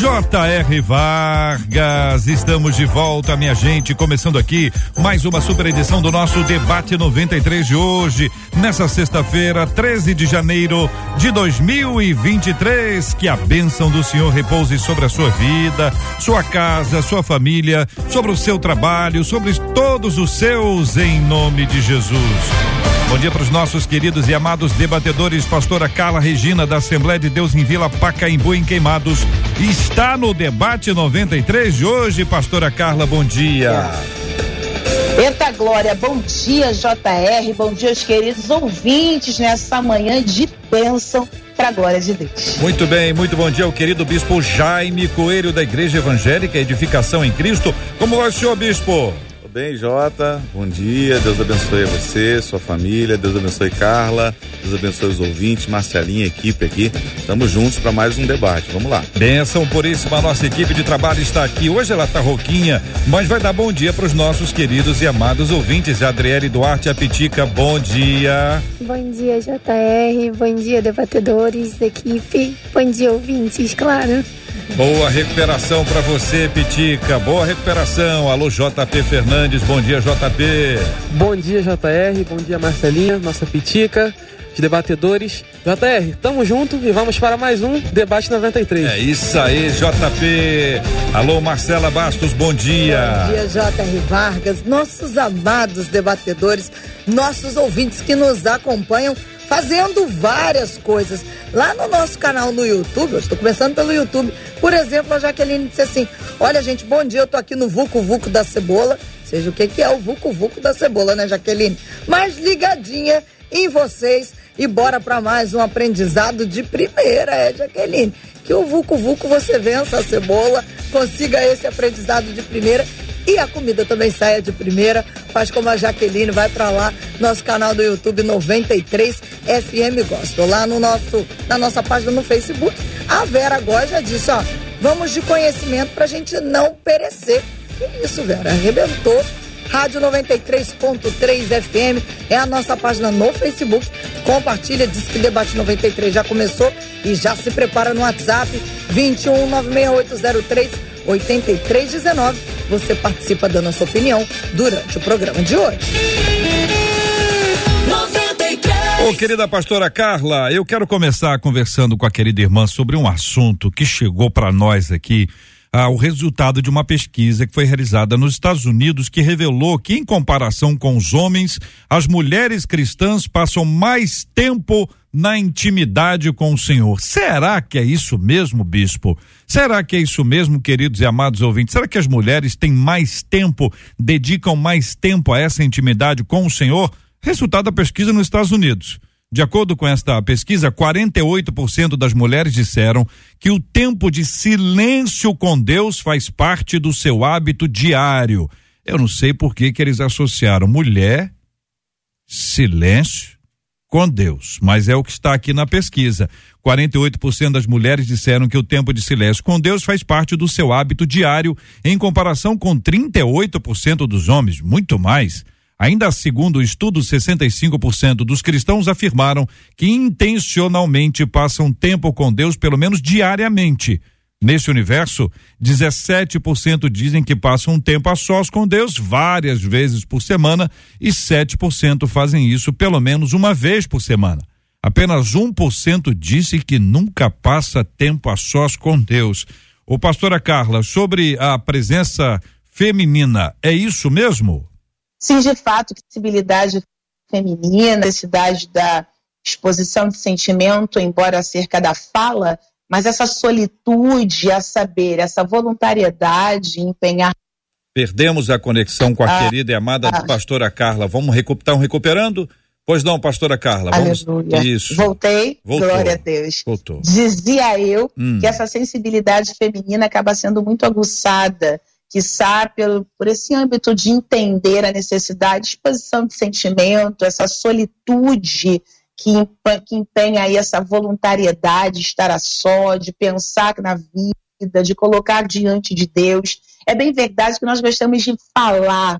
J.R. Vargas, estamos de volta, minha gente, começando aqui mais uma super edição do nosso debate 93 de hoje, nessa sexta-feira, 13 de janeiro de 2023. Que a bênção do Senhor repouse sobre a sua vida, sua casa, sua família, sobre o seu trabalho, sobre todos os seus, em nome de Jesus. Bom dia para os nossos queridos e amados debatedores. Pastora Carla Regina, da Assembleia de Deus em Vila Pacaembu, em Queimados, está no debate 93 de hoje. Pastora Carla, bom dia. Eita Glória, bom dia JR, bom dia aos queridos ouvintes nessa manhã de bênção para a glória de Deus. Muito bem, muito bom dia ao querido bispo Jaime Coelho da Igreja Evangélica Edificação em Cristo. Como vai o senhor, bispo? Bem, Jota? Bom dia, Deus abençoe você, sua família, Deus abençoe Carla, Deus abençoe os ouvintes, Marcelinha, equipe aqui. Estamos juntos para mais um debate. Vamos lá. Benção puríssima, a nossa equipe de trabalho está aqui. Hoje ela tá rouquinha, mas vai dar bom dia para os nossos queridos e amados ouvintes. Adriele Duarte Apitica, bom dia. Bom dia, JR. Bom dia, debatedores, equipe. Bom dia, ouvintes, claro. Boa recuperação para você, Pitica. Boa recuperação. Alô, JP Fernandes. Bom dia, JP. Bom dia, JR. Bom dia, Marcelinha, nossa Pitica. Os debatedores. JR, tamo junto e vamos para mais um Debate 93. É isso aí, JP. Alô, Marcela Bastos, bom dia. Bom dia, JR Vargas, nossos amados debatedores, nossos ouvintes que nos acompanham fazendo várias coisas. Lá no nosso canal no YouTube, eu estou começando pelo YouTube, por exemplo, a Jaqueline disse assim: Olha, gente, bom dia, eu tô aqui no Vucu Vucu da Cebola. Seja o que, que é o Vucu Vucu da Cebola, né, Jaqueline? Mas ligadinha em vocês e bora para mais um aprendizado de primeira, é, Jaqueline. Que o Vucu Vucu você vença a cebola, consiga esse aprendizado de primeira e a comida também saia de primeira. Faz como a Jaqueline, vai para lá, nosso canal do YouTube 93 FM Gospel. Lá no nosso, na nossa página no Facebook. A Vera agora já disse, ó, vamos de conhecimento pra gente não perecer. Que isso, Vera? Arrebentou. Rádio 93.3 FM é a nossa página no Facebook. Compartilha, diz que Debate 93 já começou e já se prepara no WhatsApp 21 96803 8319. Você participa dando a sua opinião durante o programa de hoje. Ô, querida pastora Carla, eu quero começar conversando com a querida irmã sobre um assunto que chegou para nós aqui ah, o resultado de uma pesquisa que foi realizada nos Estados Unidos que revelou que, em comparação com os homens, as mulheres cristãs passam mais tempo na intimidade com o Senhor. Será que é isso mesmo, bispo? Será que é isso mesmo, queridos e amados ouvintes? Será que as mulheres têm mais tempo, dedicam mais tempo a essa intimidade com o Senhor? Resultado da pesquisa nos Estados Unidos. De acordo com esta pesquisa, 48% das mulheres disseram que o tempo de silêncio com Deus faz parte do seu hábito diário. Eu não sei por que, que eles associaram mulher, silêncio com Deus, mas é o que está aqui na pesquisa. 48% das mulheres disseram que o tempo de silêncio com Deus faz parte do seu hábito diário, em comparação com 38% dos homens, muito mais. Ainda segundo o estudo, 65% dos cristãos afirmaram que intencionalmente passam tempo com Deus pelo menos diariamente. Nesse universo, 17% dizem que passam um tempo a sós com Deus várias vezes por semana e 7% fazem isso pelo menos uma vez por semana. Apenas 1% disse que nunca passa tempo a sós com Deus. O pastora Carla, sobre a presença feminina, é isso mesmo? Sim, de fato, sensibilidade feminina, necessidade da exposição de sentimento, embora acerca da fala, mas essa solitude, a saber, essa voluntariedade, empenhar. Perdemos a conexão com a ah, querida e amada ah, pastora Carla. Vamos recuperar, recuperando? Pois não, pastora Carla. Vamos... Aleluia. Isso. Voltei. Voltou. Glória a Deus. Voltou. Dizia eu hum. que essa sensibilidade feminina acaba sendo muito aguçada, que pelo, por esse âmbito de entender a necessidade, exposição de sentimento, essa solitude que, que empenha aí essa voluntariedade de estar a só, de pensar na vida, de colocar diante de Deus. É bem verdade que nós gostamos de falar,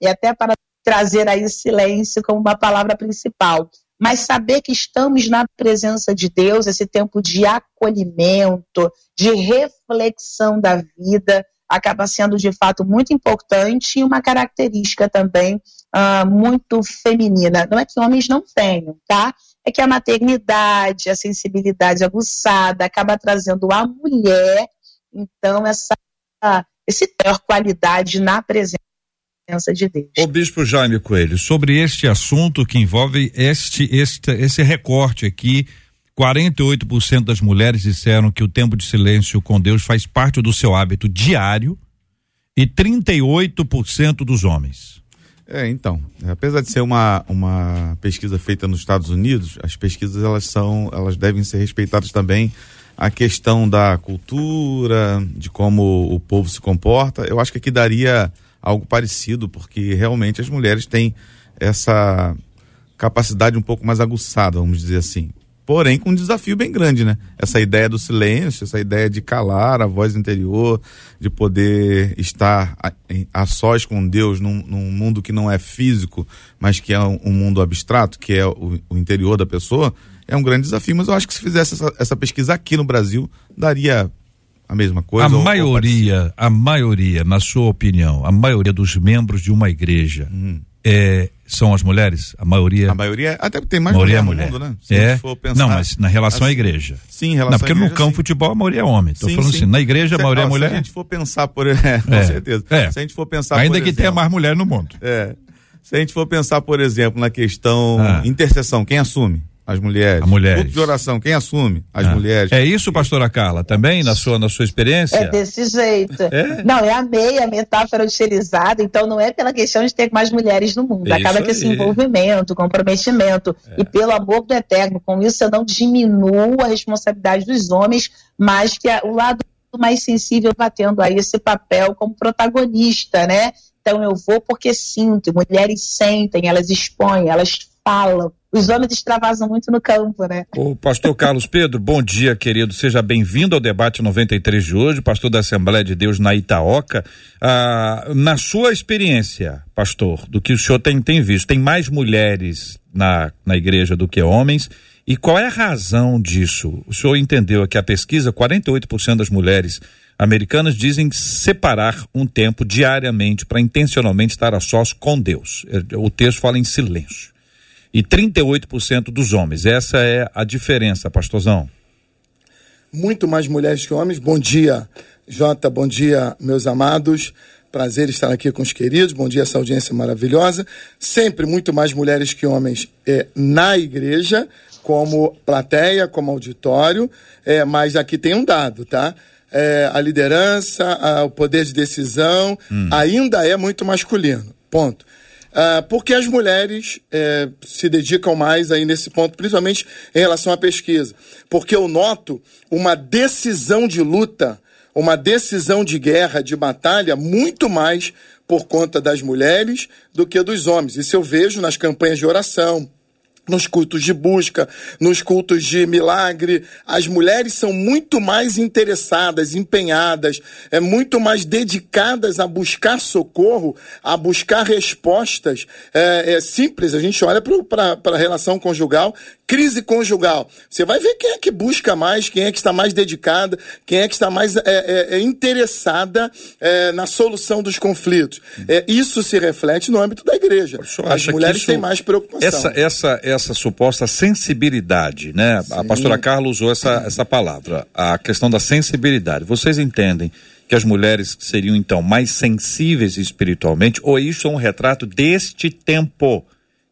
e até para trazer aí silêncio como uma palavra principal. Mas saber que estamos na presença de Deus, esse tempo de acolhimento, de reflexão da vida, acaba sendo de fato muito importante e uma característica também uh, muito feminina. Não é que homens não tenham, tá? É que a maternidade, a sensibilidade aguçada acaba trazendo à mulher, então, essa, esse maior qualidade na presença de Deus. O bispo Jaime Coelho, sobre este assunto que envolve este, este esse recorte aqui, 48% das mulheres disseram que o tempo de silêncio com Deus faz parte do seu hábito diário e 38% dos homens. É, então, apesar de ser uma, uma pesquisa feita nos Estados Unidos, as pesquisas elas são, elas devem ser respeitadas também a questão da cultura, de como o povo se comporta. Eu acho que aqui daria algo parecido, porque realmente as mulheres têm essa capacidade um pouco mais aguçada, vamos dizer assim. Porém, com um desafio bem grande, né? Essa ideia do silêncio, essa ideia de calar a voz interior, de poder estar a, a sós com Deus num, num, mundo que não é físico, mas que é um, um mundo abstrato, que é o, o, interior da pessoa, é um grande desafio. Mas eu acho que se fizesse essa, essa pesquisa aqui no Brasil, daria a mesma coisa? A ou, maioria, ou a maioria, na sua opinião, a maioria dos membros de uma igreja hum. É, são as mulheres? A maioria? A maioria, até tem mais mulher, mulher no mundo, né? Se é? Pensar, não, mas na relação assim, à igreja. Sim, em relação não, porque no campo sim. futebol a maioria é homem. Estou falando sim. assim, na igreja a maioria é mulher. Se a gente for pensar por, é, com é. certeza. É. Se a gente for pensar Ainda que exemplo, tenha mais mulher no mundo. É. Se a gente for pensar, por exemplo, na questão ah. intercessão, quem assume? As mulheres. A mulheres. Culto de oração, quem assume? As ah. mulheres. É isso, pastora Carla, também, na sua, na sua experiência? É desse jeito. É? Não, é a meia metáfora utilizada, então não é pela questão de ter mais mulheres no mundo. Isso Acaba que esse envolvimento, comprometimento, é. e pelo amor do eterno, com isso eu não diminuo a responsabilidade dos homens, mas que o lado mais sensível está tendo aí esse papel como protagonista, né? Então eu vou porque sinto, mulheres sentem, elas expõem, elas falam, os homens extravasam muito no campo, né? O pastor Carlos Pedro, bom dia, querido. Seja bem-vindo ao debate 93 de hoje, pastor da Assembleia de Deus na Itaoca. Ah, na sua experiência, pastor, do que o senhor tem, tem visto, tem mais mulheres na, na igreja do que homens? E qual é a razão disso? O senhor entendeu que a pesquisa, 48% das mulheres americanas dizem separar um tempo diariamente para intencionalmente estar a sós com Deus. O texto fala em silêncio e 38% dos homens. Essa é a diferença, pastorzão. Muito mais mulheres que homens. Bom dia, Jota, bom dia, meus amados. Prazer estar aqui com os queridos. Bom dia, essa audiência maravilhosa. Sempre muito mais mulheres que homens é, na igreja, como plateia, como auditório. É, mas aqui tem um dado, tá? É, a liderança, a, o poder de decisão hum. ainda é muito masculino. Ponto. Uh, porque as mulheres eh, se dedicam mais aí nesse ponto, principalmente em relação à pesquisa. Porque eu noto uma decisão de luta, uma decisão de guerra, de batalha, muito mais por conta das mulheres do que dos homens. Isso eu vejo nas campanhas de oração, nos cultos de busca, nos cultos de milagre. As mulheres são muito mais interessadas, empenhadas, é muito mais dedicadas a buscar socorro, a buscar respostas. É, é simples, a gente olha para a relação conjugal, crise conjugal. Você vai ver quem é que busca mais, quem é que está mais dedicada, quem é que está mais é, é, é interessada é, na solução dos conflitos. É, isso se reflete no âmbito da igreja. As mulheres isso, têm mais preocupação. Essa, essa, essa suposta sensibilidade, né? Sim. A pastora Carla usou essa, essa palavra, a questão da sensibilidade. Vocês entendem que as mulheres seriam então mais sensíveis espiritualmente, ou isso é um retrato deste tempo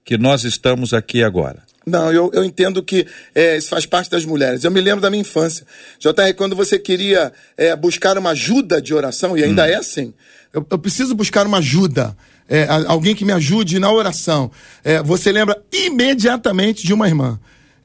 que nós estamos aqui agora? Não, eu, eu entendo que é, isso faz parte das mulheres. Eu me lembro da minha infância. JR, quando você queria é, buscar uma ajuda de oração, e ainda hum. é assim, eu, eu, preciso buscar uma ajuda. É, alguém que me ajude na oração. É, você lembra imediatamente de uma irmã.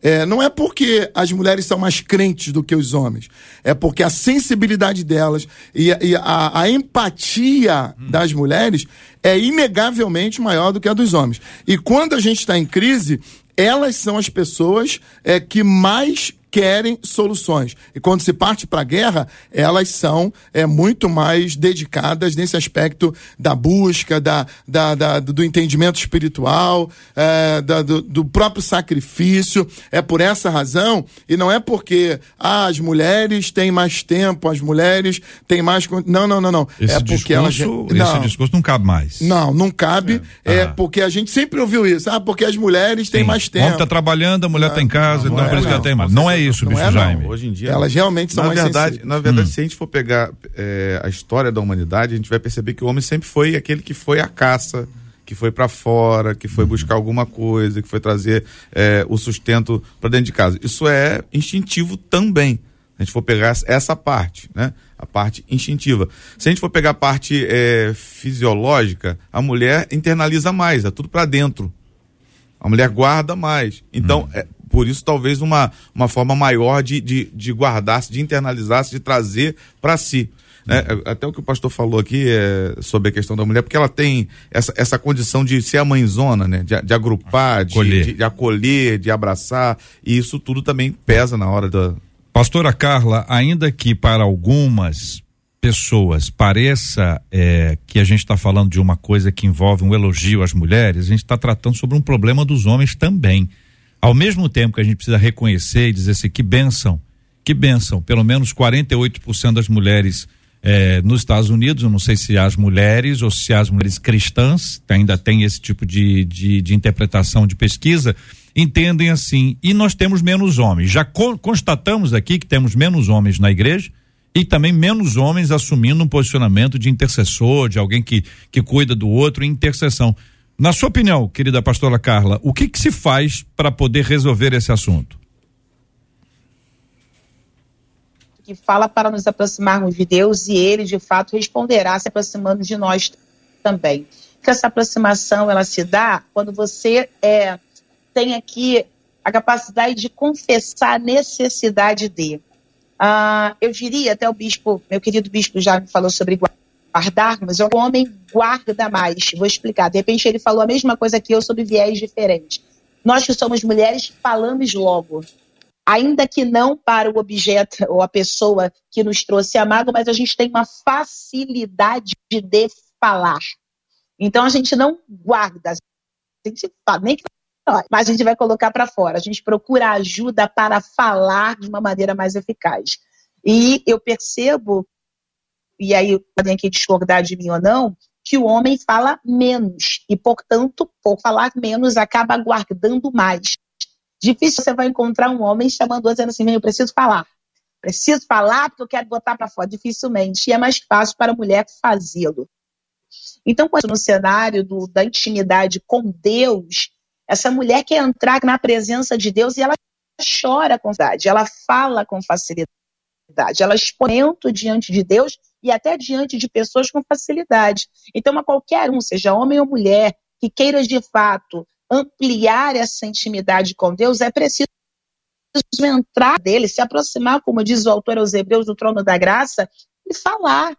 É, não é porque as mulheres são mais crentes do que os homens, é porque a sensibilidade delas e, e a, a, empatia hum. das mulheres é inegavelmente maior do que a dos homens. E quando a gente está em crise, elas são as pessoas é, que mais querem soluções. E quando se parte para a guerra, elas são é, muito mais dedicadas nesse aspecto da busca, da, da, da do entendimento espiritual, é, da, do, do, próprio sacrifício. É por essa razão, e não é porque ah, as mulheres têm mais tempo, as mulheres têm mais. Não, não, não, não. Esse é porque discurso, elas. Não, esse discurso não cabe mais. Não, não cabe. É, é porque a gente sempre ouviu isso. Ah, porque as mulheres têm mais tempo. O homem está trabalhando, a mulher está em casa, não, então por isso que ela tem mais. Não é isso, bicho é, Jaime. Hoje em dia. Elas realmente são na mais verdade, Na verdade, hum. se a gente for pegar é, a história da humanidade, a gente vai perceber que o homem sempre foi aquele que foi à caça, que foi para fora, que foi buscar alguma coisa, que foi trazer é, o sustento para dentro de casa. Isso é instintivo também. Se a gente for pegar essa parte, né? A parte instintiva. Se a gente for pegar a parte é, fisiológica, a mulher internaliza mais, é tudo para dentro. A mulher guarda mais. Então, hum. é, por isso, talvez uma, uma forma maior de, de, de guardar-se, de internalizar-se, de trazer para si. Né? Até o que o pastor falou aqui é, sobre a questão da mulher, porque ela tem essa, essa condição de ser a mãezona, né? De, de agrupar, de, de, de, acolher, de abraçar, e isso tudo também pesa na hora da. Pastora Carla, ainda que para algumas pessoas pareça é, que a gente está falando de uma coisa que envolve um elogio às mulheres, a gente está tratando sobre um problema dos homens também. Ao mesmo tempo que a gente precisa reconhecer e dizer assim, que benção, que benção, pelo menos 48% das mulheres eh, nos Estados Unidos, eu não sei se as mulheres ou se as mulheres cristãs, ainda tem esse tipo de, de, de interpretação de pesquisa, entendem assim. E nós temos menos homens. Já co constatamos aqui que temos menos homens na igreja e também menos homens assumindo um posicionamento de intercessor, de alguém que, que cuida do outro em intercessão. Na sua opinião, querida pastora Carla, o que, que se faz para poder resolver esse assunto? Que fala para nos aproximarmos de Deus e Ele, de fato, responderá se aproximando de nós também. Que essa aproximação ela se dá quando você é, tem aqui a capacidade de confessar a necessidade de. Ah, eu diria, até o bispo, meu querido bispo já me falou sobre guardar, mas o homem guarda mais. Vou explicar. De repente ele falou a mesma coisa que eu sobre viés diferentes. Nós que somos mulheres falamos logo. Ainda que não para o objeto ou a pessoa que nos trouxe a mágoa, mas a gente tem uma facilidade de falar. Então a gente não guarda, a gente fala, nem que mas a gente vai colocar para fora. A gente procura ajuda para falar de uma maneira mais eficaz. E eu percebo e aí podem aqui discordar de mim ou não, que o homem fala menos e, portanto, por falar menos, acaba guardando mais. Difícil você vai encontrar um homem chamando dizendo assim, eu preciso falar. Preciso falar porque eu quero botar para fora. Dificilmente. E é mais fácil para a mulher fazê-lo. Então, quando no cenário do, da intimidade com Deus, essa mulher quer entrar na presença de Deus e ela chora com facilidade, ela fala com facilidade, ela exponente diante de Deus e até diante de pessoas com facilidade. Então, a qualquer um, seja homem ou mulher, que queira de fato ampliar essa intimidade com Deus, é preciso entrar dele, se aproximar, como diz o autor aos Hebreus, do trono da graça, e falar.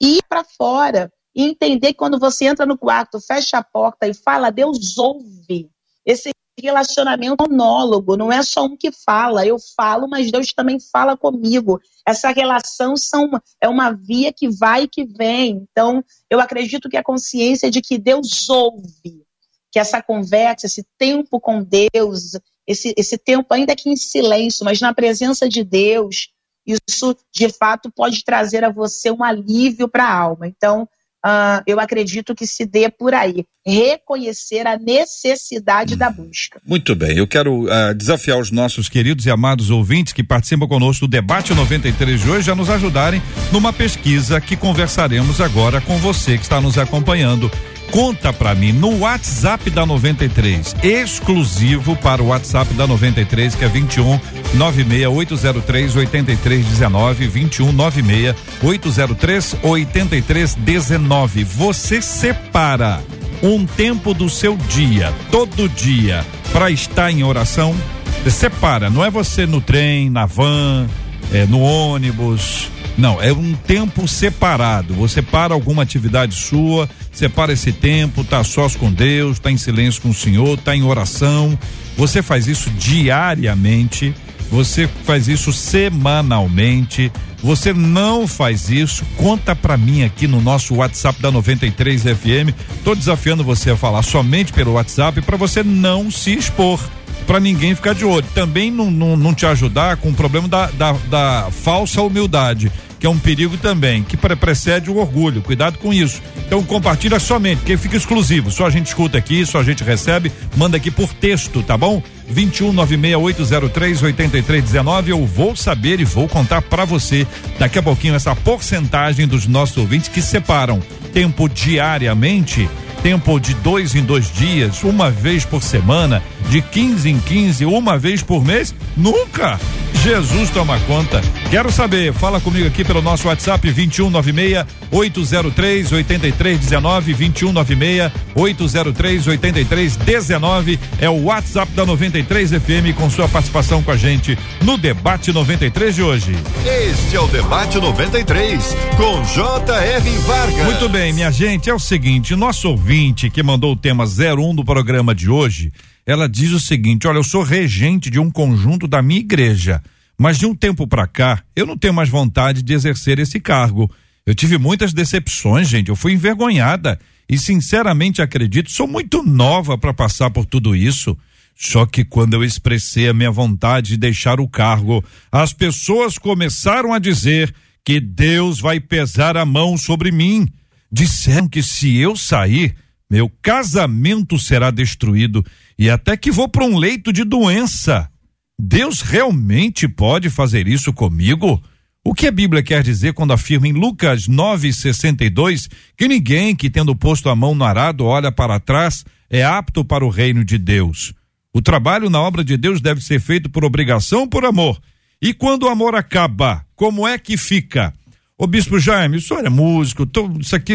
Ir para fora. E entender que quando você entra no quarto, fecha a porta e fala, Deus ouve. Esse relacionamento monólogo, não é só um que fala, eu falo, mas Deus também fala comigo. Essa relação são, é uma via que vai e que vem. Então, eu acredito que a consciência de que Deus ouve, que essa conversa, esse tempo com Deus, esse, esse tempo, ainda que em silêncio, mas na presença de Deus, isso de fato pode trazer a você um alívio para a alma. Então, Uh, eu acredito que se dê por aí. Reconhecer a necessidade hum. da busca. Muito bem, eu quero uh, desafiar os nossos queridos e amados ouvintes que participam conosco do debate 93 de hoje a nos ajudarem numa pesquisa que conversaremos agora com você que está nos acompanhando. Conta pra mim no WhatsApp da 93, exclusivo para o WhatsApp da 93, que é 21 96803 8319, 21 96 803 8319. Você separa um tempo do seu dia, todo dia, para estar em oração? Separa, não é você no trem, na van, é, no ônibus. Não, é um tempo separado. Você para alguma atividade sua, separa esse tempo, tá sós com Deus, tá em silêncio com o Senhor, tá em oração. Você faz isso diariamente, você faz isso semanalmente. Você não faz isso? Conta para mim aqui no nosso WhatsApp da 93 FM. Tô desafiando você a falar somente pelo WhatsApp para você não se expor para ninguém ficar de olho. Também não, não, não, te ajudar com o problema da, da, da falsa humildade que é um perigo também, que precede o orgulho. Cuidado com isso. Então compartilha somente, porque fica exclusivo. Só a gente escuta aqui, só a gente recebe, manda aqui por texto, tá bom? 21968038319. Eu vou saber e vou contar para você daqui a pouquinho essa porcentagem dos nossos ouvintes que separam tempo diariamente tempo de dois em dois dias, uma vez por semana, de 15 em 15, uma vez por mês? Nunca! Jesus toma conta. Quero saber, fala comigo aqui pelo nosso WhatsApp 2196 803 8319 2196 803 8319 é o WhatsApp da 93 FM com sua participação com a gente no debate 93 de hoje. Este é o debate 93 com J.R. Vargas. Muito bem, minha gente, é o seguinte, nosso ouvinte que mandou o tema 01 do programa de hoje, ela diz o seguinte: olha, eu sou regente de um conjunto da minha igreja. Mas de um tempo para cá, eu não tenho mais vontade de exercer esse cargo. Eu tive muitas decepções, gente. Eu fui envergonhada e sinceramente acredito, sou muito nova para passar por tudo isso. Só que quando eu expressei a minha vontade de deixar o cargo, as pessoas começaram a dizer que Deus vai pesar a mão sobre mim. Disseram que se eu sair, meu casamento será destruído e até que vou para um leito de doença. Deus realmente pode fazer isso comigo? O que a Bíblia quer dizer quando afirma em Lucas 9:62 que ninguém que tendo posto a mão no arado olha para trás é apto para o reino de Deus? O trabalho na obra de Deus deve ser feito por obrigação ou por amor. E quando o amor acaba, como é que fica? Ô Bispo Jaime, o senhor é músico, tô, isso aqui,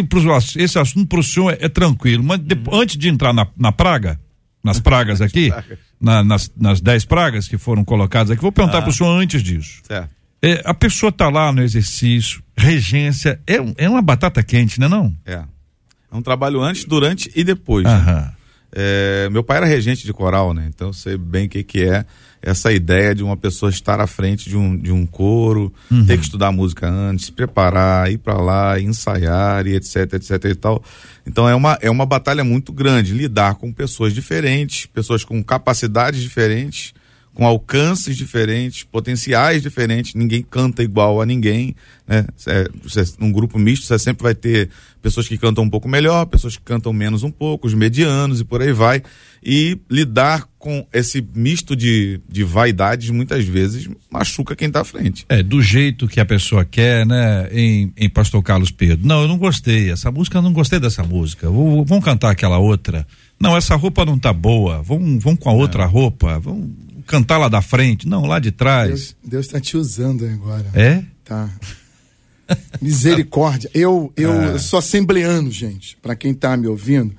esse assunto para o senhor é, é, tranquilo, mas de, antes de entrar na, na praga, nas pragas aqui, na, nas, nas dez pragas que foram colocadas aqui. Vou perguntar ah. para o senhor antes disso. Certo. É, a pessoa está lá no exercício, regência, é, é uma batata quente, né não? É. É um trabalho antes, durante e depois. Né? É, meu pai era regente de coral, né? Então eu sei bem o que, que é essa ideia de uma pessoa estar à frente de um, de um coro, uhum. ter que estudar música antes, se preparar, ir para lá, ensaiar e etc, etc e tal. Então é uma, é uma batalha muito grande lidar com pessoas diferentes, pessoas com capacidades diferentes, com alcances diferentes, potenciais diferentes, ninguém canta igual a ninguém, né? É, num grupo misto você sempre vai ter pessoas que cantam um pouco melhor, pessoas que cantam menos um pouco, os medianos e por aí vai. E lidar com esse misto de, de vaidades muitas vezes machuca quem está à frente. É, do jeito que a pessoa quer, né? Em, em Pastor Carlos Pedro. Não, eu não gostei. Essa música, eu não gostei dessa música. Vou, vamos cantar aquela outra. Não, essa roupa não tá boa. Vamos, vamos com a outra é. roupa. Vamos cantar lá da frente. Não, lá de trás. Deus está te usando agora. É? Tá. Misericórdia. Eu, eu, é. eu sou assembleano, gente. Para quem está me ouvindo,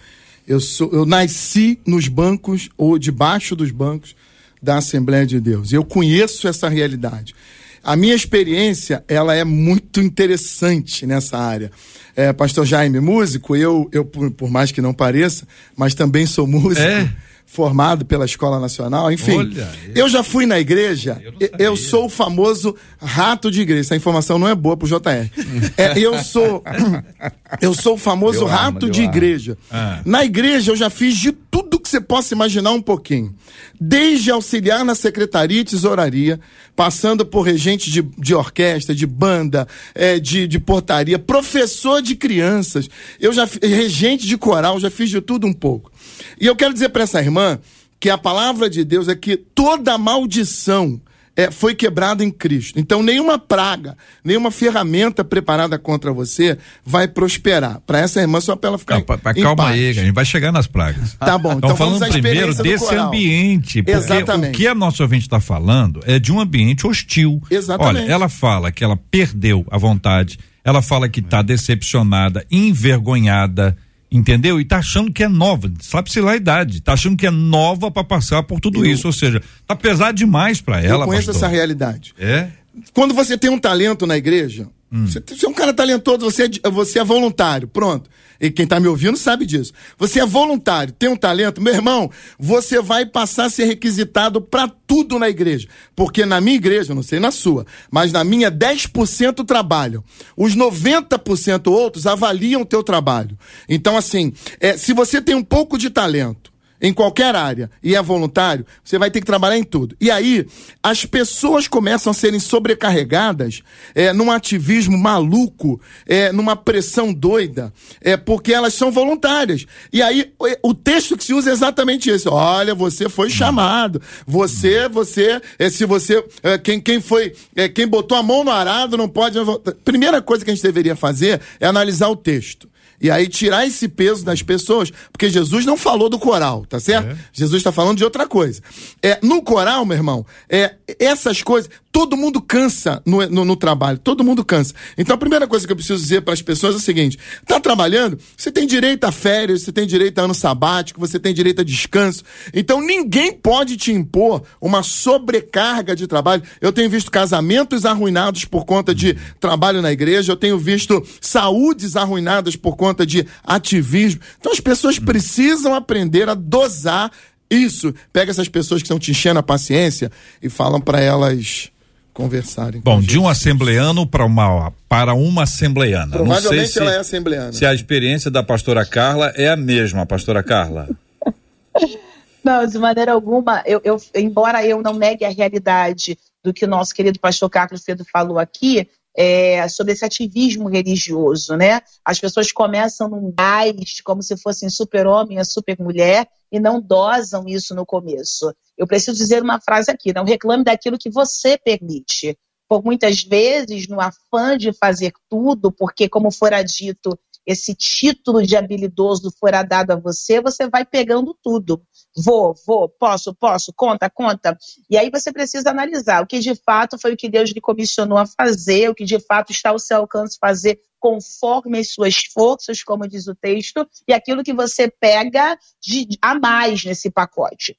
eu sou, eu nasci nos bancos ou debaixo dos bancos da Assembleia de Deus. Eu conheço essa realidade. A minha experiência, ela é muito interessante nessa área. É, Pastor Jaime, músico, eu, eu por, por mais que não pareça, mas também sou músico. É? Formado pela Escola Nacional, enfim. Olha, eu... eu já fui na igreja, eu, eu, sou o famoso rato de igreja. Essa informação não é boa pro JR. é, eu sou eu sou o famoso deu rato arma, de igreja. Ah. Na igreja eu já fiz de tudo que você possa imaginar um pouquinho. Desde auxiliar na secretaria e tesouraria, passando por regente de, de orquestra, de banda, é, de, de portaria, professor de crianças, eu já regente de coral, já fiz de tudo um pouco. E eu quero dizer para essa irmã que a palavra de Deus é que toda maldição é, foi quebrado em Cristo. Então, nenhuma praga, nenhuma ferramenta preparada contra você vai prosperar. Para essa irmã, só para ela ficar. Pra, pra, calma paz. aí, a gente vai chegar nas pragas. Tá bom, então vamos falando primeiro desse ambiente. Porque Exatamente. o que a nossa ouvinte está falando é de um ambiente hostil. Exatamente. Olha, ela fala que ela perdeu a vontade, ela fala que está decepcionada, envergonhada entendeu? E tá achando que é nova, sabe-se lá a idade, tá achando que é nova para passar por tudo eu, isso, ou seja, tá pesado demais para ela. Eu conheço pastor. essa realidade. É? Quando você tem um talento na igreja, hum. você, você, é um cara talentoso, você é, você é voluntário, pronto. E quem está me ouvindo sabe disso. Você é voluntário, tem um talento, meu irmão, você vai passar a ser requisitado para tudo na igreja. Porque na minha igreja, não sei na sua, mas na minha 10% trabalham. Os 90% outros avaliam o teu trabalho. Então, assim, é, se você tem um pouco de talento, em qualquer área e é voluntário, você vai ter que trabalhar em tudo. E aí, as pessoas começam a serem sobrecarregadas é, num ativismo maluco, é, numa pressão doida, é, porque elas são voluntárias. E aí, o texto que se usa é exatamente esse. Olha, você foi chamado. Você, você, é, se você, é, quem, quem foi, é, quem botou a mão no arado não pode. Primeira coisa que a gente deveria fazer é analisar o texto. E aí tirar esse peso das pessoas, porque Jesus não falou do coral, tá certo? É. Jesus está falando de outra coisa. É, no coral, meu irmão, é, essas coisas, todo mundo cansa no, no, no, trabalho, todo mundo cansa. Então a primeira coisa que eu preciso dizer para as pessoas é o seguinte: tá trabalhando, você tem direito a férias, você tem direito a ano sabático, você tem direito a descanso. Então ninguém pode te impor uma sobrecarga de trabalho. Eu tenho visto casamentos arruinados por conta de trabalho na igreja, eu tenho visto saúdes arruinadas por conta de ativismo. Então as pessoas precisam aprender a dosar isso. Pega essas pessoas que estão te enchendo a paciência e falam para elas conversarem. Bom, de um assembleano para uma para uma assembleana. Provavelmente se, ela é assembleana. Se a experiência da pastora Carla é a mesma, pastora Carla. Não, de maneira alguma, eu, eu, embora eu não negue a realidade do que o nosso querido pastor Carlos Pedro falou aqui, é, sobre esse ativismo religioso, né? As pessoas começam num gás, como se fossem super-homem, a super-mulher, e não dosam isso no começo. Eu preciso dizer uma frase aqui: não reclame daquilo que você permite. Por muitas vezes, no afã de fazer tudo, porque, como fora dito, esse título de habilidoso fora dado a você, você vai pegando tudo. Vou, vou, posso, posso, conta, conta. E aí você precisa analisar o que de fato foi o que Deus lhe comissionou a fazer, o que de fato está ao seu alcance fazer conforme as suas forças, como diz o texto, e aquilo que você pega de, a mais nesse pacote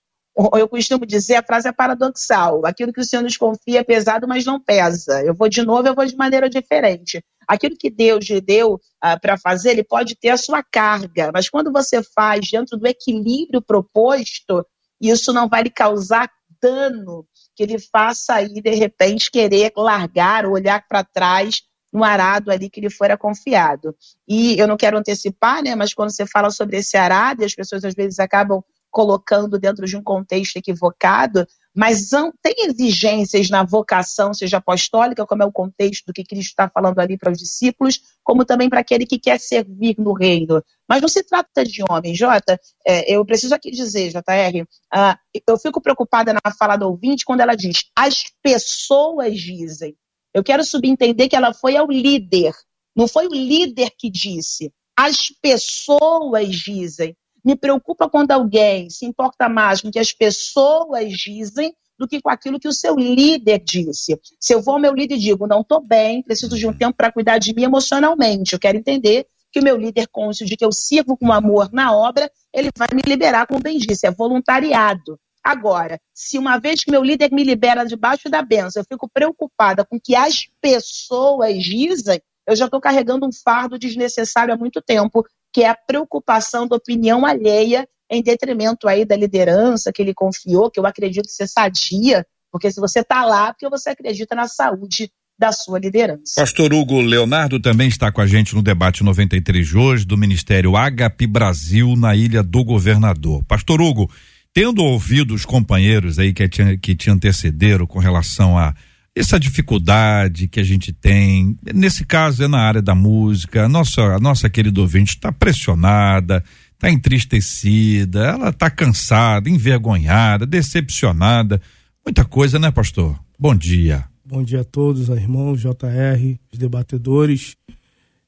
eu costumo dizer, a frase é paradoxal. Aquilo que o Senhor nos confia é pesado, mas não pesa. Eu vou de novo, eu vou de maneira diferente. Aquilo que Deus lhe deu uh, para fazer, ele pode ter a sua carga, mas quando você faz dentro do equilíbrio proposto, isso não vai lhe causar dano que ele faça aí, de repente, querer largar, olhar para trás no arado ali que lhe fora confiado. E eu não quero antecipar, né, mas quando você fala sobre esse arado, as pessoas às vezes acabam colocando dentro de um contexto equivocado, mas tem exigências na vocação, seja apostólica, como é o contexto do que Cristo está falando ali para os discípulos, como também para aquele que quer servir no reino. Mas não se trata de homem, Jota. É, eu preciso aqui dizer, JR, uh, eu fico preocupada na fala do ouvinte quando ela diz: as pessoas dizem. Eu quero subentender que ela foi ao líder. Não foi o líder que disse. As pessoas dizem. Me preocupa quando alguém se importa mais com o que as pessoas dizem do que com aquilo que o seu líder disse. Se eu vou ao meu líder e digo, não estou bem, preciso de um tempo para cuidar de mim emocionalmente, eu quero entender que o meu líder, côncio de que eu sirvo com amor na obra, ele vai me liberar, como bem disse, é voluntariado. Agora, se uma vez que meu líder me libera debaixo da benção, eu fico preocupada com o que as pessoas dizem, eu já estou carregando um fardo desnecessário há muito tempo que é a preocupação da opinião alheia em detrimento aí da liderança que ele confiou, que eu acredito ser sadia, porque se você está lá, porque você acredita na saúde da sua liderança. Pastor Hugo Leonardo também está com a gente no debate 93 de hoje do Ministério Agape Brasil na Ilha do Governador. Pastor Hugo, tendo ouvido os companheiros aí que te, que te antecederam com relação a essa dificuldade que a gente tem, nesse caso é na área da música, a nossa, a nossa querida ouvinte está pressionada, está entristecida, ela está cansada, envergonhada, decepcionada. Muita coisa, né, pastor? Bom dia. Bom dia a todos, irmãos, JR, os debatedores.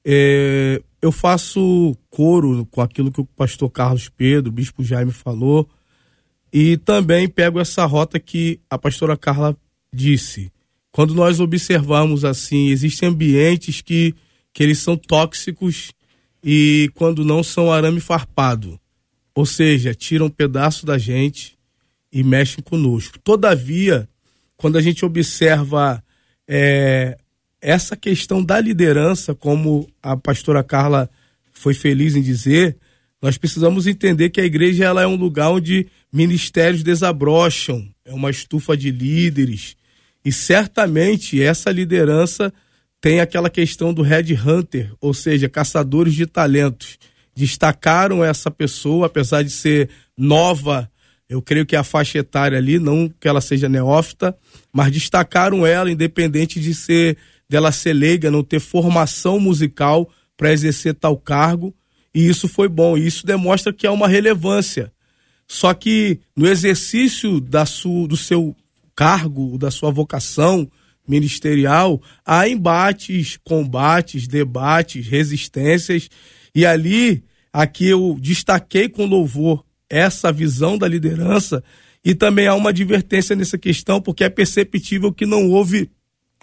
É, eu faço coro com aquilo que o pastor Carlos Pedro, o bispo Jaime falou, e também pego essa rota que a pastora Carla disse. Quando nós observamos assim, existem ambientes que, que eles são tóxicos e quando não são arame farpado. Ou seja, tiram um pedaço da gente e mexem conosco. Todavia, quando a gente observa é, essa questão da liderança, como a pastora Carla foi feliz em dizer, nós precisamos entender que a igreja ela é um lugar onde ministérios desabrocham, é uma estufa de líderes. E certamente essa liderança tem aquela questão do Red Hunter, ou seja, caçadores de talentos. Destacaram essa pessoa, apesar de ser nova eu creio que a faixa etária ali, não que ela seja neófita, mas destacaram ela, independente de ser dela ser leiga, não ter formação musical para exercer tal cargo, e isso foi bom. E isso demonstra que há uma relevância. Só que no exercício da sua, do seu cargo, da sua vocação ministerial, há embates, combates, debates, resistências, e ali, aqui eu destaquei com louvor essa visão da liderança e também há uma advertência nessa questão, porque é perceptível que não houve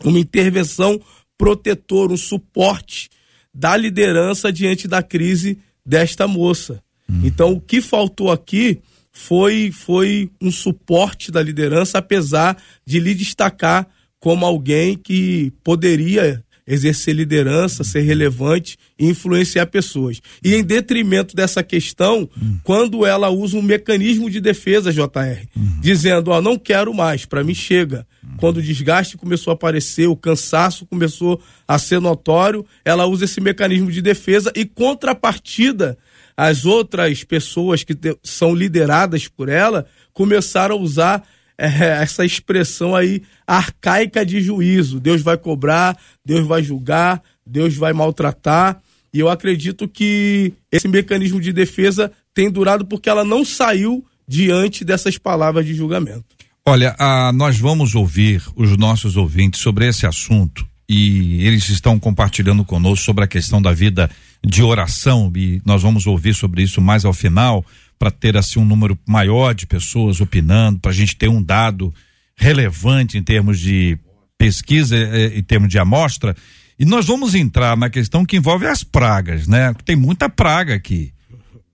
uma intervenção protetora, um suporte da liderança diante da crise desta moça. Uhum. Então, o que faltou aqui foi, foi um suporte da liderança, apesar de lhe destacar como alguém que poderia exercer liderança, ser relevante e influenciar pessoas. E em detrimento dessa questão, uhum. quando ela usa um mecanismo de defesa, JR, uhum. dizendo, ó, não quero mais, para mim chega. Uhum. Quando o desgaste começou a aparecer, o cansaço começou a ser notório, ela usa esse mecanismo de defesa e contrapartida, as outras pessoas que te, são lideradas por ela começaram a usar é, essa expressão aí arcaica de juízo. Deus vai cobrar, Deus vai julgar, Deus vai maltratar. E eu acredito que esse mecanismo de defesa tem durado porque ela não saiu diante dessas palavras de julgamento. Olha, ah, nós vamos ouvir os nossos ouvintes sobre esse assunto e eles estão compartilhando conosco sobre a questão da vida de oração e nós vamos ouvir sobre isso mais ao final para ter assim um número maior de pessoas opinando, para a gente ter um dado relevante em termos de pesquisa, eh, em termos de amostra. E nós vamos entrar na questão que envolve as pragas, né? Tem muita praga aqui.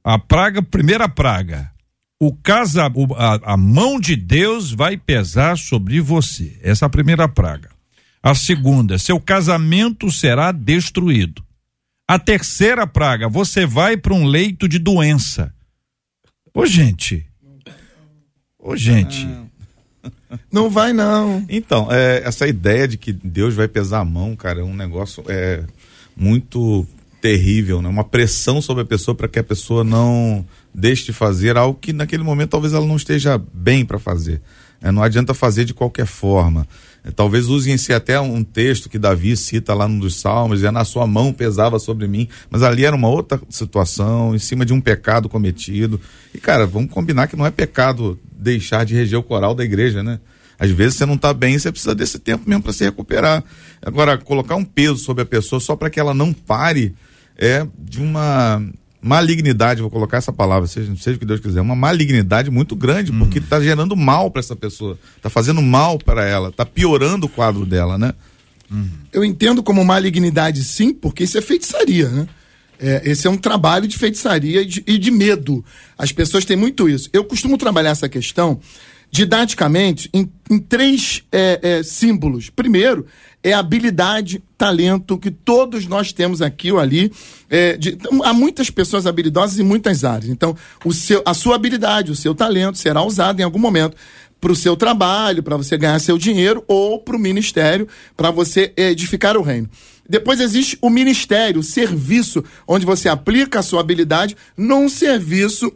A praga, primeira praga, o casa, a, a mão de Deus vai pesar sobre você. Essa é a primeira praga. A segunda, seu casamento será destruído. A terceira praga, você vai para um leito de doença. Ô, gente. Ô, gente. Não vai, não. Então, é, essa ideia de que Deus vai pesar a mão, cara, é um negócio é, muito terrível, né? Uma pressão sobre a pessoa para que a pessoa não deixe de fazer algo que naquele momento talvez ela não esteja bem para fazer. É, não adianta fazer de qualquer forma. Talvez usem se até um texto que Davi cita lá no dos Salmos, é na sua mão pesava sobre mim, mas ali era uma outra situação, em cima de um pecado cometido. E cara, vamos combinar que não é pecado deixar de reger o coral da igreja, né? Às vezes você não está bem, você precisa desse tempo mesmo para se recuperar. Agora, colocar um peso sobre a pessoa só para que ela não pare é de uma malignidade, vou colocar essa palavra, seja, seja o que Deus quiser, uma malignidade muito grande, uhum. porque está gerando mal para essa pessoa, está fazendo mal para ela, está piorando o quadro dela, né? Uhum. Eu entendo como malignidade sim, porque isso é feitiçaria, né? É, esse é um trabalho de feitiçaria e de, e de, medo. As pessoas têm muito isso. Eu costumo trabalhar essa questão didaticamente em, em três é, é, símbolos. Primeiro, é habilidade, talento que todos nós temos aqui ou ali. É, de, há muitas pessoas habilidosas em muitas áreas. Então, o seu, a sua habilidade, o seu talento será usado em algum momento para o seu trabalho, para você ganhar seu dinheiro, ou para o ministério, para você edificar o reino. Depois existe o ministério, o serviço, onde você aplica a sua habilidade num serviço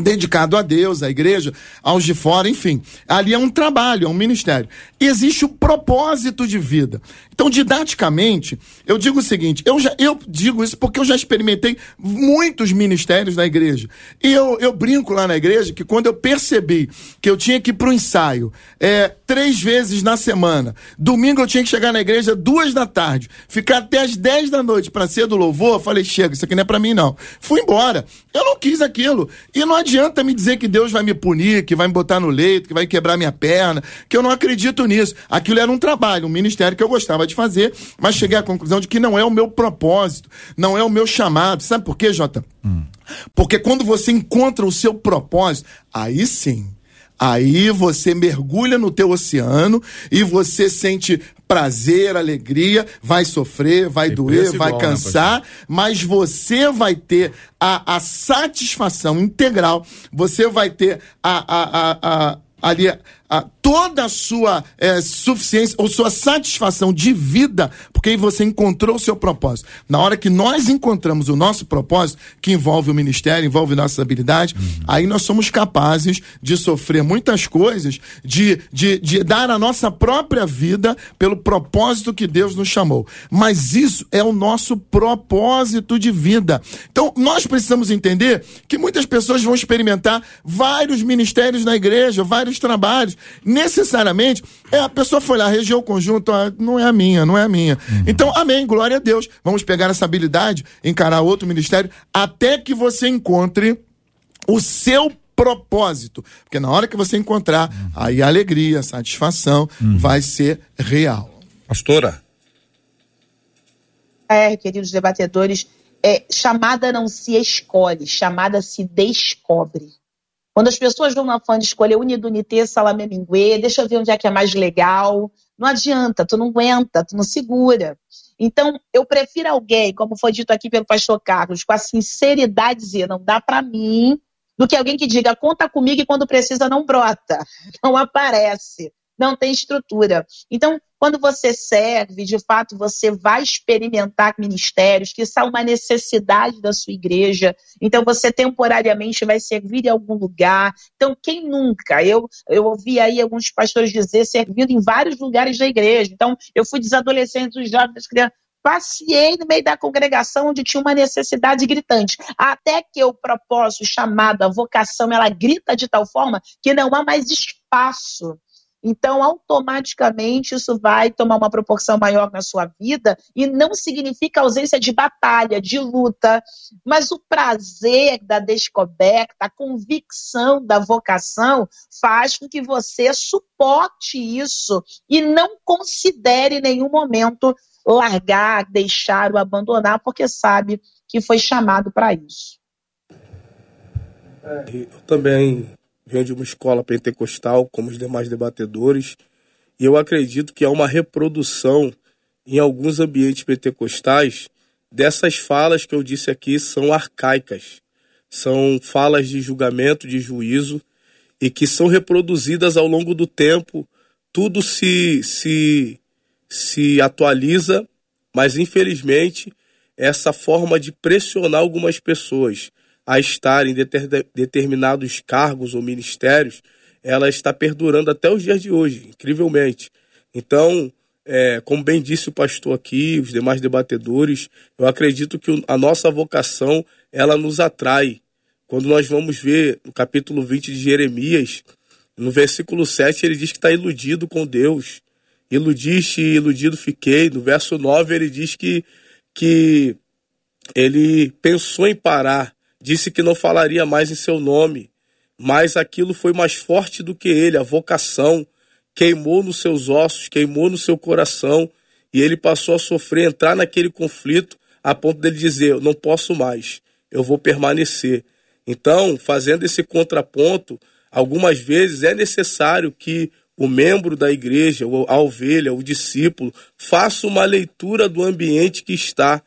dedicado a Deus, à igreja, aos de fora, enfim. Ali é um trabalho, é um ministério. Existe o propósito de vida. Então, didaticamente, eu digo o seguinte, eu, já, eu digo isso porque eu já experimentei muitos ministérios na igreja. E eu, eu brinco lá na igreja que quando eu percebi que eu tinha que ir para o ensaio é, três vezes na semana, domingo eu tinha que chegar na igreja duas da tarde, ficar até as dez da noite para ser do louvor, eu falei, chega, isso aqui não é para mim não. Fui embora. Eu não quis aquilo. E não adianta me dizer que Deus vai me punir, que vai me botar no leito, que vai quebrar minha perna, que eu não acredito nisso. Aquilo era um trabalho, um ministério que eu gostava de fazer, mas cheguei à conclusão de que não é o meu propósito, não é o meu chamado. Sabe por quê, Jota? Hum. Porque quando você encontra o seu propósito, aí sim. Aí você mergulha no teu oceano e você sente prazer, alegria, vai sofrer, vai doer, vai igual, né, cansar, né, mas você vai ter a, a satisfação integral, você vai ter a, a, a, a ali a, toda a sua é, suficiência ou sua satisfação de vida, porque aí você encontrou o seu propósito. Na hora que nós encontramos o nosso propósito, que envolve o ministério, envolve nossas habilidades, uhum. aí nós somos capazes de sofrer muitas coisas, de, de, de dar a nossa própria vida pelo propósito que Deus nos chamou. Mas isso é o nosso propósito de vida. Então, nós precisamos entender que muitas pessoas vão experimentar vários ministérios na igreja, vários trabalhos, necessariamente, é, a pessoa foi lá, regeu o conjunto, ah, não é a minha, não é a minha. Uhum. Então, amém, glória a Deus. Vamos pegar essa habilidade, encarar outro ministério, até que você encontre o seu propósito. Porque na hora que você encontrar, uhum. aí a alegria, a satisfação uhum. vai ser real. Pastora. É, queridos debatedores, é, chamada não se escolhe, chamada se descobre. Quando as pessoas vão na fã de escolher unidunité, salame minguê, deixa eu ver onde é que é mais legal. Não adianta, tu não aguenta, tu não segura. Então, eu prefiro alguém, como foi dito aqui pelo pastor Carlos, com a sinceridade dizer, não dá para mim, do que alguém que diga, conta comigo e quando precisa não brota, não aparece não tem estrutura. Então, quando você serve, de fato, você vai experimentar ministérios, que são uma necessidade da sua igreja. Então, você temporariamente vai servir em algum lugar. Então, quem nunca? Eu, eu ouvi aí alguns pastores dizer servindo em vários lugares da igreja. Então, eu fui dos adolescentes, dos jovens, crianças. Passei no meio da congregação onde tinha uma necessidade gritante. Até que o propósito, chamado, a vocação, ela grita de tal forma que não há mais espaço então, automaticamente, isso vai tomar uma proporção maior na sua vida e não significa ausência de batalha, de luta, mas o prazer da descoberta, a convicção da vocação faz com que você suporte isso e não considere em nenhum momento largar, deixar ou abandonar, porque sabe que foi chamado para isso. É, eu também venho de uma escola pentecostal, como os demais debatedores, e eu acredito que há uma reprodução em alguns ambientes pentecostais dessas falas que eu disse aqui são arcaicas. São falas de julgamento, de juízo, e que são reproduzidas ao longo do tempo. Tudo se, se, se atualiza, mas infelizmente essa forma de pressionar algumas pessoas a estar em deter, determinados cargos ou ministérios, ela está perdurando até os dias de hoje, incrivelmente. Então, é, como bem disse o pastor aqui, os demais debatedores, eu acredito que a nossa vocação ela nos atrai. Quando nós vamos ver no capítulo 20 de Jeremias, no versículo 7, ele diz que está iludido com Deus. Iludiste e iludido fiquei. No verso 9, ele diz que, que ele pensou em parar, disse que não falaria mais em seu nome, mas aquilo foi mais forte do que ele, a vocação queimou nos seus ossos, queimou no seu coração, e ele passou a sofrer, entrar naquele conflito, a ponto dele dizer: não posso mais, eu vou permanecer. Então, fazendo esse contraponto, algumas vezes é necessário que o membro da igreja, a ovelha, o discípulo, faça uma leitura do ambiente que está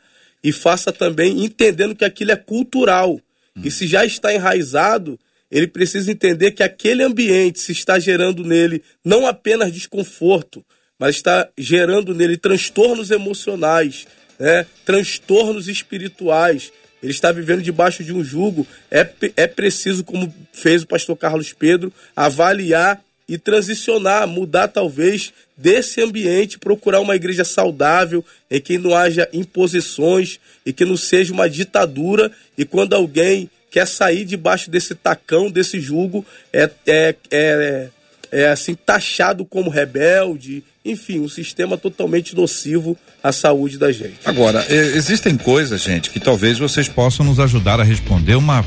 e faça também entendendo que aquilo é cultural. E se já está enraizado, ele precisa entender que aquele ambiente se está gerando nele não apenas desconforto, mas está gerando nele transtornos emocionais, né? transtornos espirituais. ele está vivendo debaixo de um jugo. É, é preciso, como fez o pastor Carlos Pedro, avaliar e transicionar, mudar talvez desse ambiente, procurar uma igreja saudável, em que não haja imposições e que não seja uma ditadura. E quando alguém quer sair debaixo desse tacão, desse jugo, é, é, é, é assim taxado como rebelde, enfim, um sistema totalmente nocivo à saúde da gente. Agora, existem coisas, gente, que talvez vocês possam nos ajudar a responder uma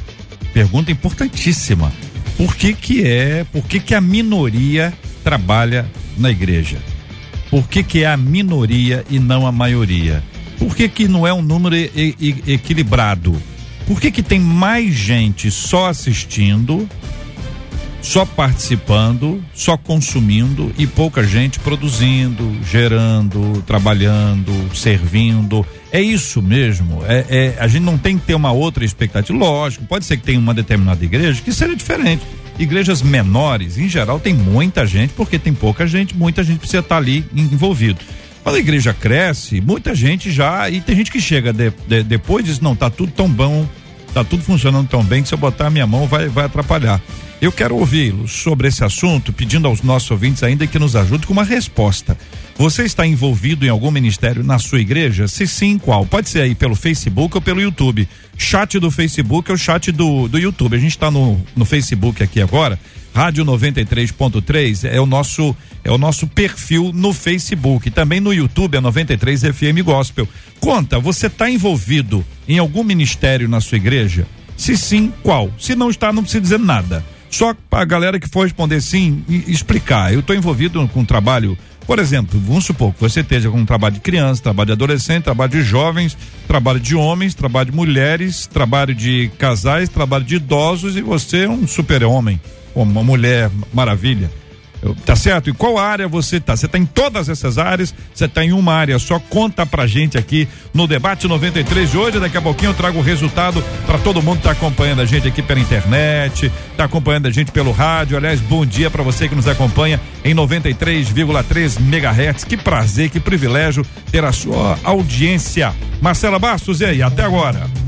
pergunta importantíssima por que que é, por que que a minoria trabalha na igreja? Por que que é a minoria e não a maioria? Por que que não é um número e, e, equilibrado? Por que que tem mais gente só assistindo, só participando, só consumindo e pouca gente produzindo, gerando, trabalhando, servindo? É isso mesmo. É, é, a gente não tem que ter uma outra expectativa. Lógico, pode ser que tenha uma determinada igreja que seja diferente. Igrejas menores, em geral, tem muita gente, porque tem pouca gente, muita gente precisa estar ali envolvido. Quando a igreja cresce, muita gente já. E tem gente que chega de, de, depois diz: não, tá tudo tão bom, tá tudo funcionando tão bem que se eu botar a minha mão vai, vai atrapalhar. Eu quero ouvi-lo sobre esse assunto, pedindo aos nossos ouvintes ainda que nos ajude com uma resposta. Você está envolvido em algum ministério na sua igreja? Se sim, qual? Pode ser aí pelo Facebook ou pelo YouTube. Chat do Facebook ou chat do, do YouTube. A gente está no, no Facebook aqui agora. Rádio 93.3 é o nosso é o nosso perfil no Facebook, também no YouTube é 93 FM Gospel. Conta, você está envolvido em algum ministério na sua igreja? Se sim, qual? Se não está, não precisa dizer nada. Só a galera que for responder sim explicar. Eu estou envolvido com um trabalho, por exemplo, vamos supor que você esteja com um trabalho de criança, trabalho de adolescente, trabalho de jovens, trabalho de homens, trabalho de mulheres, trabalho de casais, trabalho de idosos e você é um super-homem, uma mulher maravilha. Tá certo? E qual área você tá? Você tá em todas essas áreas? Você tá em uma área só? Conta pra gente aqui no debate 93 de hoje. Daqui a pouquinho eu trago o resultado para todo mundo que tá acompanhando a gente aqui pela internet, tá acompanhando a gente pelo rádio. Aliás, bom dia para você que nos acompanha em 93,3 megahertz. Que prazer, que privilégio ter a sua audiência. Marcela Bastos, e aí? Até agora.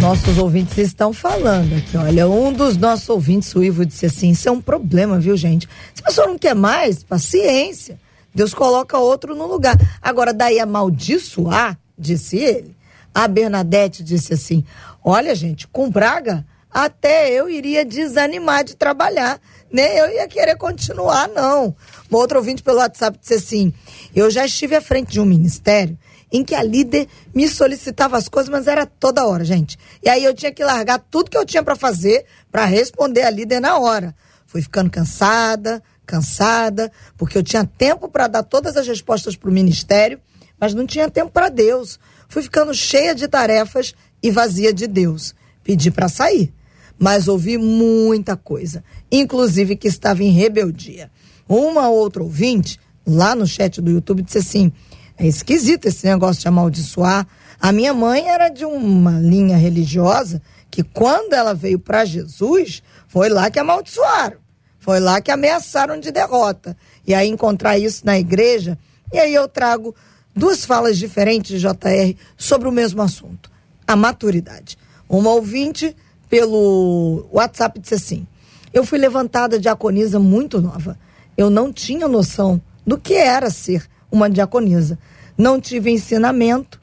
Nossos ouvintes estão falando aqui, olha, um dos nossos ouvintes, o Ivo, disse assim, isso é um problema, viu, gente? Se a pessoa não quer mais, paciência. Deus coloca outro no lugar. Agora, daí amaldiçoar, disse ele. A Bernadette disse assim, olha, gente, com Braga, até eu iria desanimar de trabalhar. Nem eu ia querer continuar, não. Um outro ouvinte pelo WhatsApp disse assim, eu já estive à frente de um ministério em que a líder me solicitava as coisas, mas era toda hora, gente. E aí eu tinha que largar tudo que eu tinha para fazer para responder a líder na hora. Fui ficando cansada, cansada, porque eu tinha tempo para dar todas as respostas para o ministério, mas não tinha tempo para Deus. Fui ficando cheia de tarefas e vazia de Deus. Pedi para sair, mas ouvi muita coisa, inclusive que estava em rebeldia. Uma outra ouvinte, lá no chat do YouTube, disse assim: é esquisito esse negócio de amaldiçoar. A minha mãe era de uma linha religiosa que quando ela veio para Jesus, foi lá que amaldiçoaram. Foi lá que ameaçaram de derrota. E aí encontrar isso na igreja, e aí eu trago duas falas diferentes, JR, sobre o mesmo assunto: a maturidade. Uma ouvinte pelo WhatsApp disse assim: Eu fui levantada diaconisa muito nova. Eu não tinha noção do que era ser uma diaconisa. Não tive ensinamento,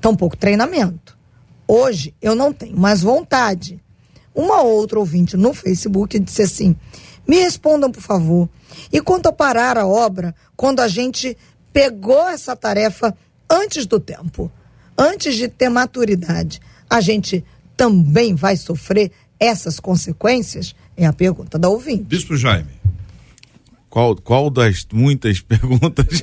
tampouco treinamento. Hoje eu não tenho mais vontade. Uma outra ouvinte no Facebook disse assim: me respondam, por favor. E quanto a parar a obra, quando a gente pegou essa tarefa antes do tempo, antes de ter maturidade, a gente também vai sofrer essas consequências? É a pergunta da ouvinte. Bispo Jaime. Qual, qual das muitas perguntas?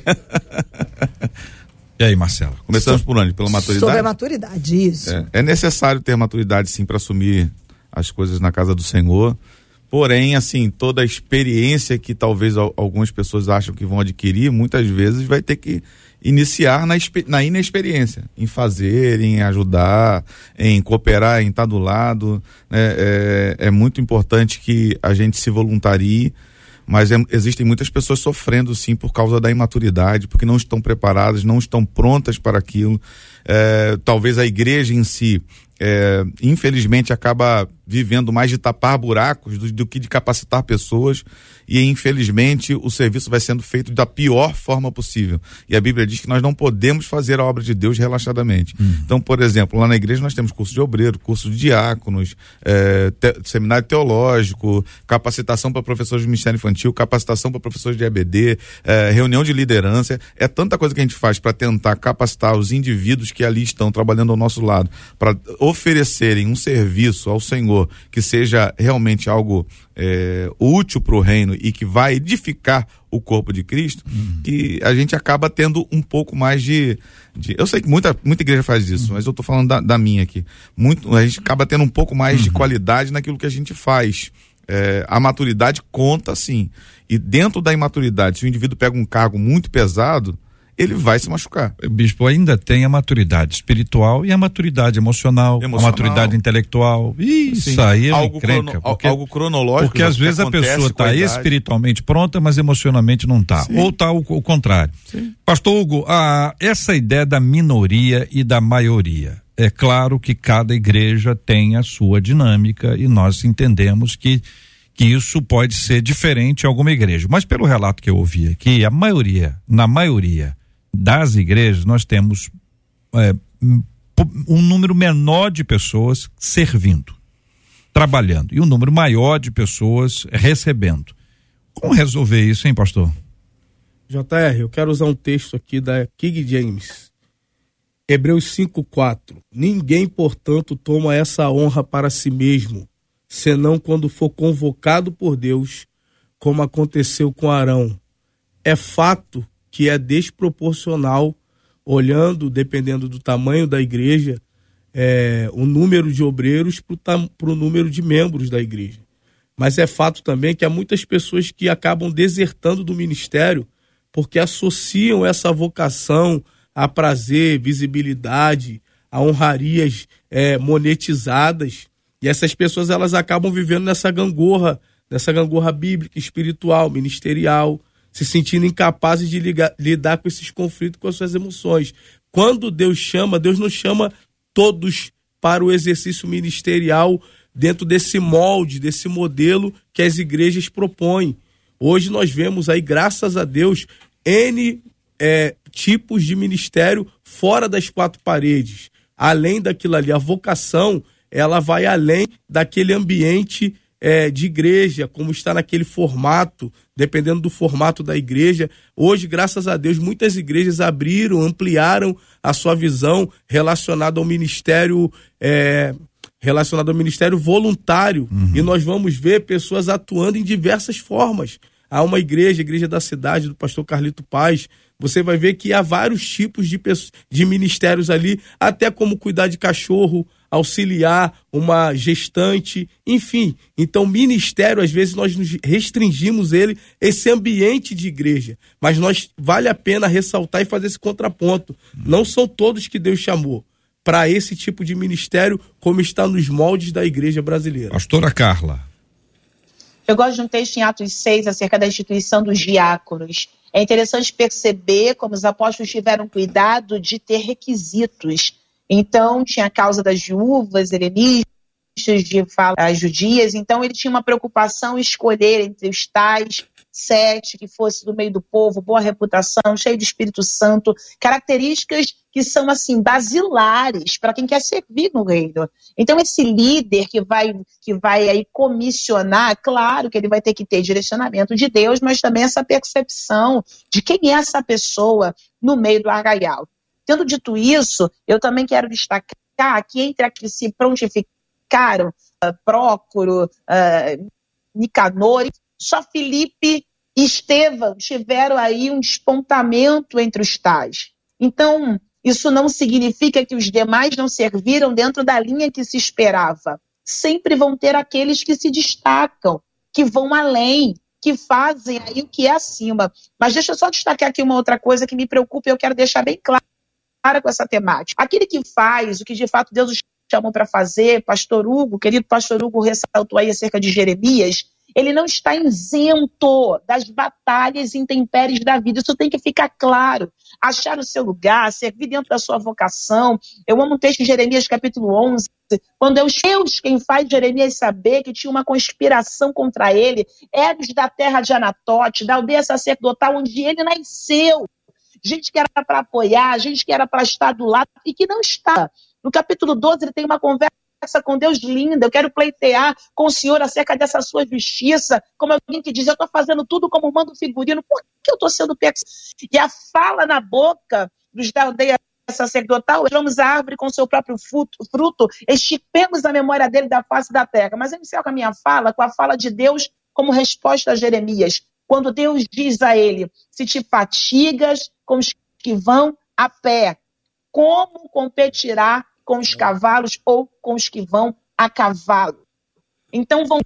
e aí, Marcela? Começamos por onde? Pela maturidade? Sobre a maturidade, isso. É, é necessário ter maturidade, sim, para assumir as coisas na casa do Senhor. Porém, assim, toda a experiência que talvez algumas pessoas acham que vão adquirir, muitas vezes vai ter que iniciar na, na inexperiência, em fazer, em ajudar, em cooperar, em estar do lado. Né? É, é muito importante que a gente se voluntarie mas é, existem muitas pessoas sofrendo sim por causa da imaturidade, porque não estão preparadas, não estão prontas para aquilo. é, talvez a igreja em si, é, infelizmente, acaba vivendo mais de tapar buracos do, do, que de capacitar pessoas e infelizmente o serviço vai sendo feito da pior forma possível. E a Bíblia diz que nós não podemos fazer a obra de Deus relaxadamente. Uhum. Então, por exemplo, lá na igreja nós temos curso de obreiro, curso de diáconos, é, te, seminário teológico, capacitação para professores de ministério infantil, capacitação para professores de EBD, é, reunião de liderança. É tanta coisa que a gente faz para tentar capacitar os indivíduos que ali estão trabalhando ao nosso lado, para oferecerem um serviço ao Senhor Senhor que seja realmente algo é, útil para o reino e que vai edificar o corpo de Cristo, uhum. que a gente acaba tendo um pouco mais de, de, Eu sei que muita, muita igreja faz isso, uhum. mas eu estou falando da, da, minha aqui. Muito, a gente acaba tendo um pouco mais uhum. de qualidade naquilo que a gente faz. É, a maturidade conta sim. E dentro da imaturidade, se o indivíduo pega um cargo muito pesado, ele vai se machucar. O bispo ainda tem a maturidade espiritual e a maturidade emocional, emocional. a maturidade intelectual. Isso Sim. aí é algo, crono, porque, algo cronológico. Porque às vezes a pessoa está espiritualmente pronta, mas emocionalmente não está. Ou está o, o, contrário. Sim. Pastor Hugo, a, essa ideia da minoria e da maioria. É claro que cada igreja tem a sua dinâmica e nós entendemos que que isso pode ser diferente em alguma igreja. Mas pelo relato que eu ouvi aqui, a maioria, na maioria, das igrejas, nós temos é, um número menor de pessoas servindo, trabalhando, e um número maior de pessoas recebendo. Como resolver isso, hein, pastor? JR, eu quero usar um texto aqui da King James. Hebreus 5:4. Ninguém, portanto, toma essa honra para si mesmo, senão quando for convocado por Deus, como aconteceu com Arão. É fato que é desproporcional, olhando, dependendo do tamanho da igreja, é, o número de obreiros para o número de membros da igreja. Mas é fato também que há muitas pessoas que acabam desertando do ministério porque associam essa vocação a prazer, visibilidade, a honrarias é, monetizadas. E essas pessoas elas acabam vivendo nessa gangorra, nessa gangorra bíblica, espiritual, ministerial, se sentindo incapazes de ligar, lidar com esses conflitos, com as suas emoções. Quando Deus chama, Deus não chama todos para o exercício ministerial dentro desse molde, desse modelo que as igrejas propõem. Hoje nós vemos aí, graças a Deus, N é, tipos de ministério fora das quatro paredes. Além daquilo ali, a vocação, ela vai além daquele ambiente é, de igreja, como está naquele formato, dependendo do formato da igreja. Hoje, graças a Deus, muitas igrejas abriram, ampliaram a sua visão relacionada ao ministério. É, relacionado ao ministério voluntário uhum. e nós vamos ver pessoas atuando em diversas formas. Há uma igreja, a igreja da cidade do pastor Carlito Paz, você vai ver que há vários tipos de, de ministérios ali, até como cuidar de cachorro, auxiliar uma gestante, enfim. Então, ministério, às vezes, nós nos restringimos ele, esse ambiente de igreja. Mas nós vale a pena ressaltar e fazer esse contraponto. Não são todos que Deus chamou para esse tipo de ministério, como está nos moldes da igreja brasileira. Pastora Carla. Eu gosto de um texto em Atos 6 acerca da instituição dos diáconos. É interessante perceber como os apóstolos tiveram cuidado de ter requisitos então, tinha a causa das viúvas, helenistas, de falas judias. Então, ele tinha uma preocupação em escolher entre os tais sete, que fosse do meio do povo, boa reputação, cheio de Espírito Santo, características que são assim basilares para quem quer servir no reino. Então esse líder que vai que vai aí comissionar, claro que ele vai ter que ter direcionamento de Deus, mas também essa percepção de quem é essa pessoa no meio do arraial. Tendo dito isso, eu também quero destacar que entre aqui se prontificaram uh, Prócoro, uh, Nicanor, só Felipe e Estevão tiveram aí um despontamento entre os tais. Então, isso não significa que os demais não serviram dentro da linha que se esperava. Sempre vão ter aqueles que se destacam, que vão além, que fazem aí o que é acima. Mas deixa eu só destacar aqui uma outra coisa que me preocupa e eu quero deixar bem claro para com essa temática. Aquele que faz o que de fato Deus chamou para fazer, pastor Hugo, querido pastor Hugo ressaltou aí acerca de Jeremias, ele não está isento das batalhas intempéries da vida. Isso tem que ficar claro. achar o seu lugar, servir dentro da sua vocação. Eu amo um texto em Jeremias capítulo 11, quando é os Deus quem faz Jeremias saber que tinha uma conspiração contra ele, Eros da terra de Anatote, da aldeia sacerdotal onde ele nasceu. Gente que era para apoiar, gente que era para estar do lado e que não está. No capítulo 12, ele tem uma conversa com Deus linda, eu quero pleitear com o Senhor acerca dessa sua justiça, como alguém que diz, eu estou fazendo tudo como manda figurino, por que eu estou sendo pego? E a fala na boca dos da aldeia sacerdotal, vamos a árvore com seu próprio fruto, estipemos a memória dele da face da terra. Mas eu encerro a minha fala com a fala de Deus como resposta a Jeremias. Quando Deus diz a ele, se te fatigas com os que vão a pé, como competirá com os cavalos ou com os que vão a cavalo. Então vão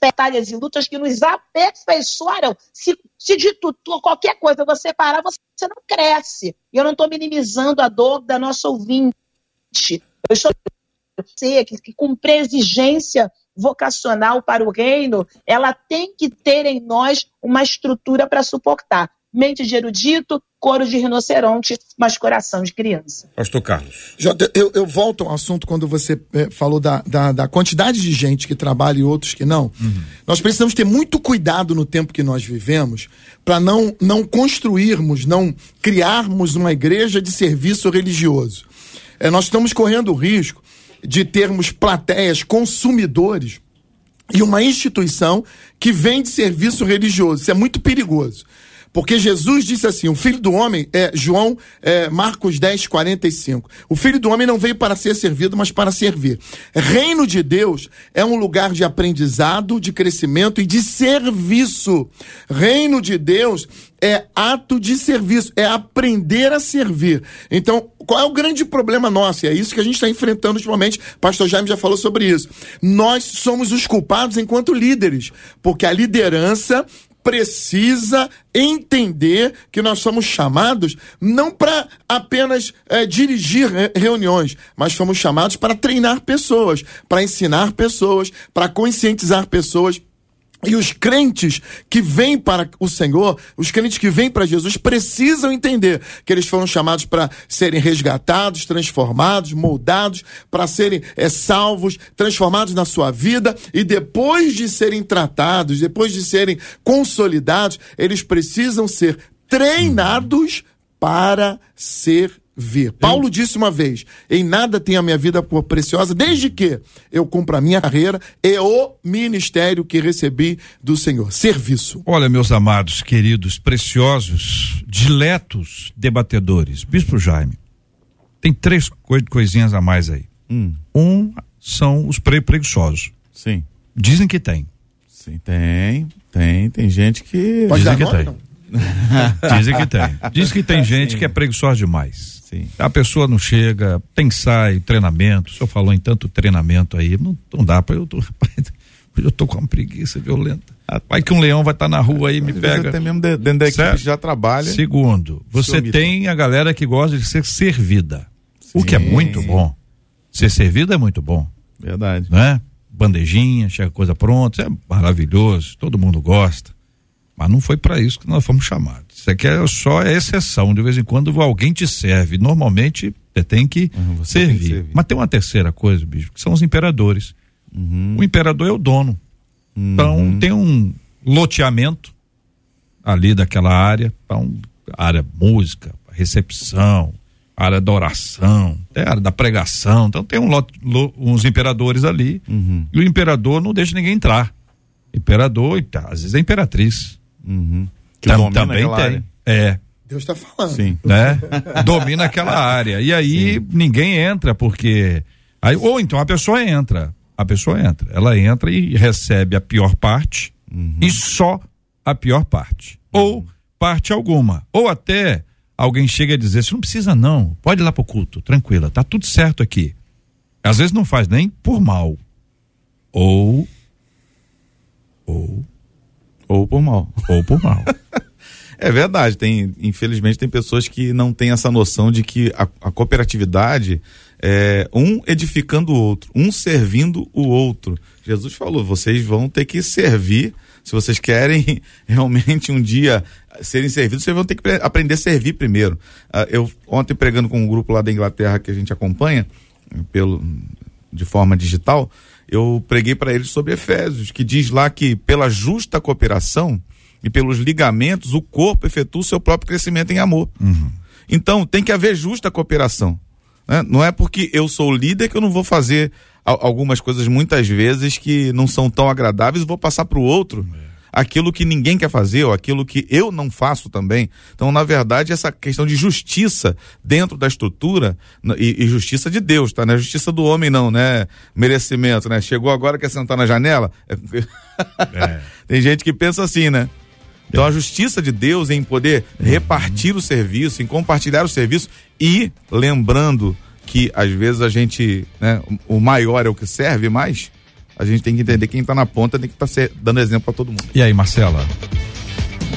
batalhas e lutas que nos aperfeiçoaram. Se, se de tudo, qualquer coisa você parar, você, você não cresce. E eu não estou minimizando a dor da nossa ouvinte. Eu estou que, que cumprir a exigência vocacional para o reino, ela tem que ter em nós uma estrutura para suportar mente de erudito, couro de rinoceronte, mas coração de criança. Pastor Carlos. Jota, eu, eu volto ao assunto quando você é, falou da, da, da, quantidade de gente que trabalha e outros que não. Uhum. Nós precisamos ter muito cuidado no tempo que nós vivemos para não, não construirmos, não criarmos uma igreja de serviço religioso. É, nós estamos correndo o risco de termos plateias consumidores e uma instituição que vende serviço religioso. Isso é muito perigoso. Porque Jesus disse assim: o filho do homem, é João é, Marcos 10, 45. O filho do homem não veio para ser servido, mas para servir. Reino de Deus é um lugar de aprendizado, de crescimento e de serviço. Reino de Deus é ato de serviço, é aprender a servir. Então, qual é o grande problema nosso? E é isso que a gente está enfrentando ultimamente. Pastor Jaime já falou sobre isso. Nós somos os culpados enquanto líderes, porque a liderança precisa entender que nós somos chamados não para apenas é, dirigir reuniões, mas fomos chamados para treinar pessoas, para ensinar pessoas, para conscientizar pessoas e os crentes que vêm para o Senhor, os crentes que vêm para Jesus, precisam entender que eles foram chamados para serem resgatados, transformados, moldados, para serem é, salvos, transformados na sua vida. E depois de serem tratados, depois de serem consolidados, eles precisam ser treinados para ser ver. Paulo disse uma vez: em nada tenho a minha vida por preciosa, desde que eu cumpra a minha carreira e o ministério que recebi do Senhor. Serviço. Olha, meus amados, queridos, preciosos, diletos debatedores, Bispo Jaime, tem três coisinhas a mais aí. Hum. Um são os pre preguiçosos. Sim. Dizem que tem. Sim, tem. Tem. Tem gente que. Pode Dizem que nome, tem. Dizem que tem. Diz que tem gente Sim. que é preguiçosa demais. Sim. A pessoa não chega, tem ensaio, treinamento. O senhor falou em tanto treinamento aí, não, não dá para eu tô, eu tô com uma preguiça violenta. Vai que um leão vai estar tá na rua aí me pega. Até mesmo dentro da equipe já trabalha. Segundo, você tem a galera que gosta de ser servida. Sim. O que é muito bom. Ser servida é muito bom. Verdade. Né? Bandejinha, chega coisa pronta, é maravilhoso, todo mundo gosta. Mas não foi para isso que nós fomos chamados. Isso aqui é só é exceção. De vez em quando alguém te serve. Normalmente você tem que, uhum, servir. Tem que servir. Mas tem uma terceira coisa, bicho, que são os imperadores. Uhum. O imperador é o dono. Uhum. Então tem um loteamento ali daquela área, então, área música, recepção, área da oração, até área da pregação. Então tem um lot, lo, uns imperadores ali uhum. e o imperador não deixa ninguém entrar. Imperador, às vezes é imperatriz. Uhum. Tam, também tem. Área. É. Deus está falando. Sim. Né? Domina aquela área. E aí Sim. ninguém entra, porque. Aí, ou então a pessoa entra. A pessoa entra. Ela entra e recebe a pior parte uhum. e só a pior parte. Uhum. Ou parte alguma. Ou até alguém chega a dizer: você não precisa, não. Pode ir lá pro culto, tranquila, tá tudo certo aqui. Às vezes não faz nem por mal. Ou. Ou ou por mal. Ou por mal. é verdade, tem, infelizmente tem pessoas que não têm essa noção de que a, a cooperatividade é um edificando o outro, um servindo o outro. Jesus falou, vocês vão ter que servir Se vocês querem realmente um dia serem servidos, vocês vão ter que aprender a servir primeiro. Uh, eu ontem pregando com um grupo lá da Inglaterra que a gente acompanha pelo de forma digital, eu preguei para eles sobre Efésios, que diz lá que pela justa cooperação e pelos ligamentos o corpo efetua o seu próprio crescimento em amor. Uhum. Então tem que haver justa cooperação. Né? Não é porque eu sou líder que eu não vou fazer algumas coisas muitas vezes que não são tão agradáveis e vou passar para o outro. É aquilo que ninguém quer fazer ou aquilo que eu não faço também. Então, na verdade, essa questão de justiça dentro da estrutura e, e justiça de Deus, tá? Não é justiça do homem, não, né? Merecimento, né? Chegou agora, quer sentar na janela? É. Tem gente que pensa assim, né? Então a justiça de Deus em poder repartir o serviço, em compartilhar o serviço e lembrando que às vezes a gente, né, o maior é o que serve mais, a gente tem que entender quem está na ponta tem que estar tá dando exemplo para todo mundo. E aí, Marcela?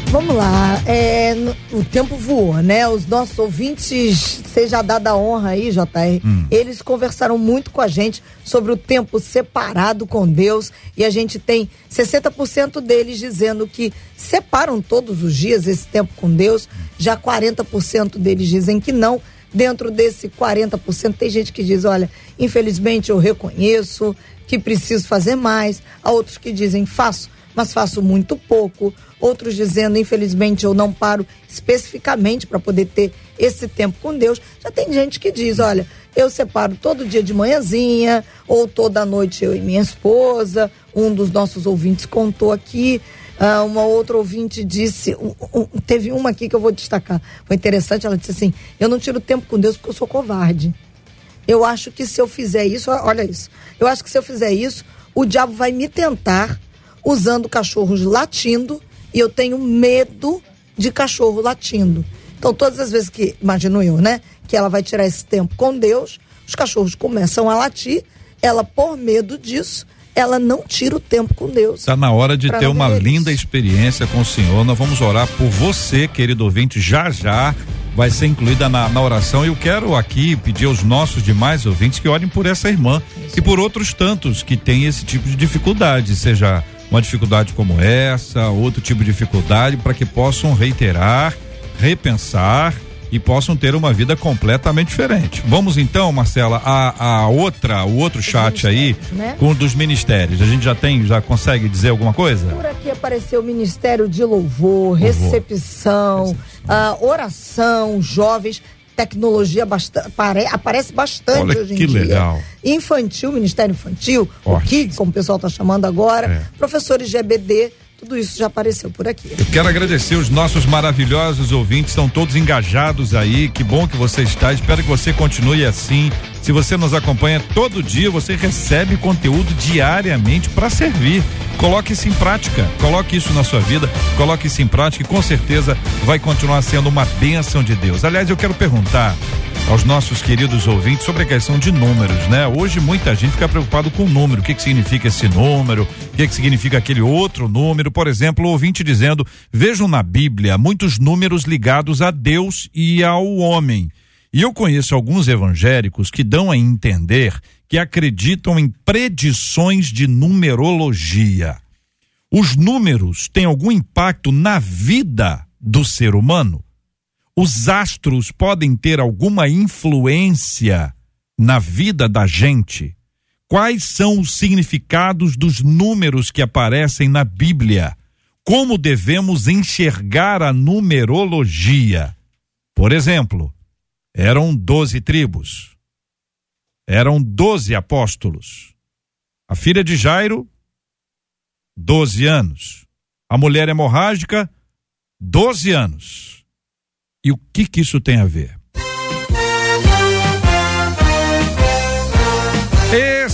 Vamos lá, é, o tempo voou, né? Os nossos ouvintes, seja dada a honra aí, JR, hum. eles conversaram muito com a gente sobre o tempo separado com Deus e a gente tem 60% deles dizendo que separam todos os dias esse tempo com Deus, já 40% deles dizem que não. Dentro desse 40%, tem gente que diz: olha, infelizmente eu reconheço que preciso fazer mais, há outros que dizem faço, mas faço muito pouco outros dizendo, infelizmente, eu não paro especificamente para poder ter esse tempo com Deus. Já tem gente que diz, olha, eu separo todo dia de manhãzinha, ou toda noite eu e minha esposa. Um dos nossos ouvintes contou aqui. Uh, uma outra ouvinte disse, um, um, teve uma aqui que eu vou destacar. Foi interessante, ela disse assim: Eu não tiro tempo com Deus porque eu sou covarde. Eu acho que se eu fizer isso, olha isso. Eu acho que se eu fizer isso, o diabo vai me tentar usando cachorros latindo e eu tenho medo de cachorro latindo. Então, todas as vezes que, imagino eu, né, que ela vai tirar esse tempo com Deus, os cachorros começam a latir, ela, por medo disso, ela não tira o tempo com Deus. Está na hora de ter uma linda experiência com o Senhor. Nós vamos orar por você, querido ouvinte, já já vai ser incluída na, na oração. Eu quero aqui pedir aos nossos demais ouvintes que orem por essa irmã Isso. e por outros tantos que têm esse tipo de dificuldade, seja uma dificuldade como essa, outro tipo de dificuldade, para que possam reiterar, repensar e possam ter uma vida completamente diferente. Vamos então, Marcela, a, a outra, o outro chat aí, né? com dos ministérios. A gente já tem, já consegue dizer alguma coisa? Por aqui apareceu o Ministério de Louvor, Louvor. Recepção, recepção. Uh, oração, jovens tecnologia bastante, aparece bastante Olha hoje em que dia. legal. Infantil, Ministério Infantil, Ótimo. o Kids, como o pessoal está chamando agora, é. professores de EBD, tudo isso já apareceu por aqui. Eu quero agradecer os nossos maravilhosos ouvintes, estão todos engajados aí. Que bom que você está. Espero que você continue assim. Se você nos acompanha todo dia, você recebe conteúdo diariamente para servir. Coloque isso em prática, coloque isso na sua vida, coloque isso em prática e com certeza vai continuar sendo uma bênção de Deus. Aliás, eu quero perguntar aos nossos queridos ouvintes sobre a questão de números, né? Hoje muita gente fica preocupado com o número, o que que significa esse número, o que que significa aquele outro número, por exemplo, o ouvinte dizendo, vejam na Bíblia muitos números ligados a Deus e ao homem. E eu conheço alguns evangélicos que dão a entender que acreditam em predições de numerologia. Os números têm algum impacto na vida do ser humano? Os astros podem ter alguma influência na vida da gente? Quais são os significados dos números que aparecem na Bíblia? Como devemos enxergar a numerologia? Por exemplo, eram doze tribos, eram doze apóstolos. A filha de Jairo, doze anos. A mulher hemorrágica, doze anos. E o que que isso tem a ver?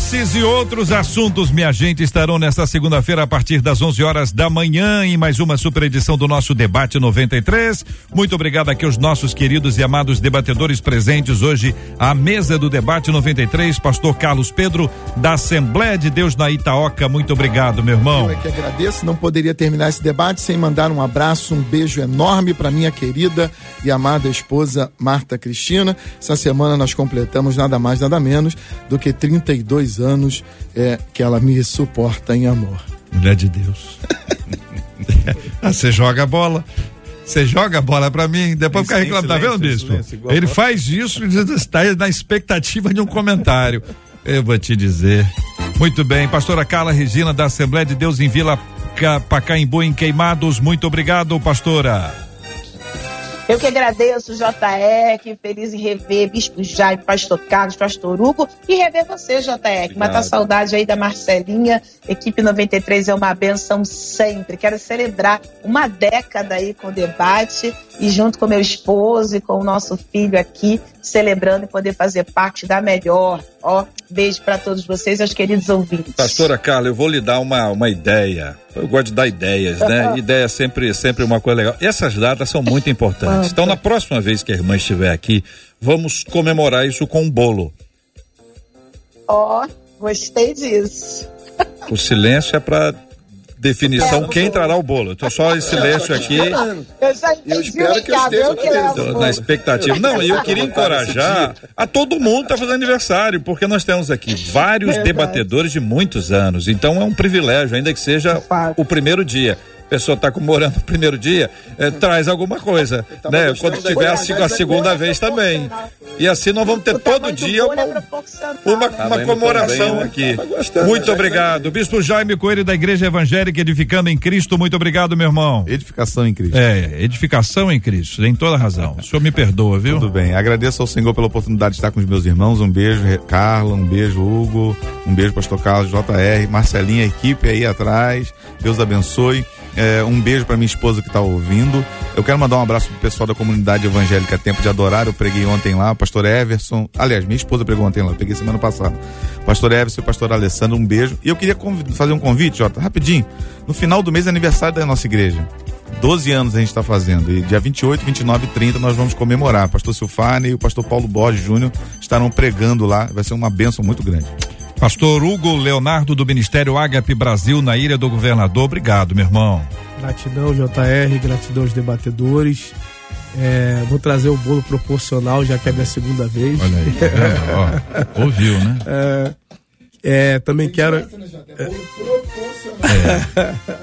Esses e outros assuntos, minha gente, estarão nesta segunda-feira a partir das 11 horas da manhã em mais uma super edição do nosso debate 93. Muito obrigado aqui aos nossos queridos e amados debatedores presentes hoje à mesa do debate 93, pastor Carlos Pedro da Assembleia de Deus na Itaoca. Muito obrigado, meu irmão. Eu é que agradeço, não poderia terminar esse debate sem mandar um abraço, um beijo enorme para minha querida e amada esposa Marta Cristina. Essa semana nós completamos nada mais, nada menos do que 32 anos é, que ela me suporta em amor. Mulher de Deus. ah, você joga a bola. Você joga a bola pra mim, depois fica reclamando, tá vendo, bispo? Ele faz isso e está na expectativa de um comentário. Eu vou te dizer. Muito bem, pastora Carla Regina da Assembleia de Deus em Vila Pacaembu em Queimados. Muito obrigado, pastora. Eu que agradeço, JR, que feliz em rever Bispo Jaime, Pastor Carlos, Pastor Hugo e rever você, JR. Matar saudade aí da Marcelinha. Equipe 93 é uma benção sempre. Quero celebrar uma década aí com o debate e junto com meu esposo e com o nosso filho aqui, celebrando e poder fazer parte da melhor. Ó, beijo para todos vocês, meus queridos ouvintes. Pastora Carla, eu vou lhe dar uma, uma ideia. Eu gosto de dar ideias, né? Ideia é sempre, sempre uma coisa legal. Essas datas são muito importantes. Então, na próxima vez que a irmã estiver aqui, vamos comemorar isso com um bolo. Ó, gostei disso. O silêncio é para definição quem entrará o bolo. Então só esse silêncio aqui. Eu espero que eu esteja na expectativa. Não, e eu queria encorajar a todo mundo que está fazendo aniversário, porque nós temos aqui vários debatedores de muitos anos. Então é um privilégio, ainda que seja o primeiro dia pessoa está comemorando o primeiro dia, é, traz alguma coisa, né? Quando tiver a, a, segunda vez também. E assim nós vamos ter todo dia uma, uma, tá uma comemoração né? aqui. Tá muito obrigado. Bispo Jaime Coelho da Igreja Evangélica Edificando em Cristo, muito obrigado, meu irmão. Edificação em Cristo. É, edificação em Cristo, tem toda razão. O senhor me perdoa, viu? Tudo bem. Agradeço ao Senhor pela oportunidade de estar com os meus irmãos. Um beijo, Carla, um beijo, Hugo, um beijo, Pastor Carlos, JR, Marcelinha, equipe aí atrás. Deus abençoe. É, um beijo para minha esposa que está ouvindo. Eu quero mandar um abraço pro pessoal da comunidade evangélica Tempo de Adorar. Eu preguei ontem lá, pastor Everson. Aliás, minha esposa pregou ontem lá, eu peguei semana passada. Pastor Everson e pastor Alessandro, um beijo. E eu queria fazer um convite, Jota, rapidinho. No final do mês é aniversário da nossa igreja. 12 anos a gente está fazendo. E dia 28, 29 e 30 nós vamos comemorar. Pastor Silfane e o pastor Paulo Borges Júnior estarão pregando lá. Vai ser uma bênção muito grande. Pastor Hugo Leonardo do Ministério Agape Brasil na Ilha do Governador, obrigado, meu irmão. Gratidão, JR, gratidão aos debatedores. É, vou trazer o bolo proporcional, já que é minha segunda vez. Olha aí, é, ó, ouviu, né? É, é, também quero. É,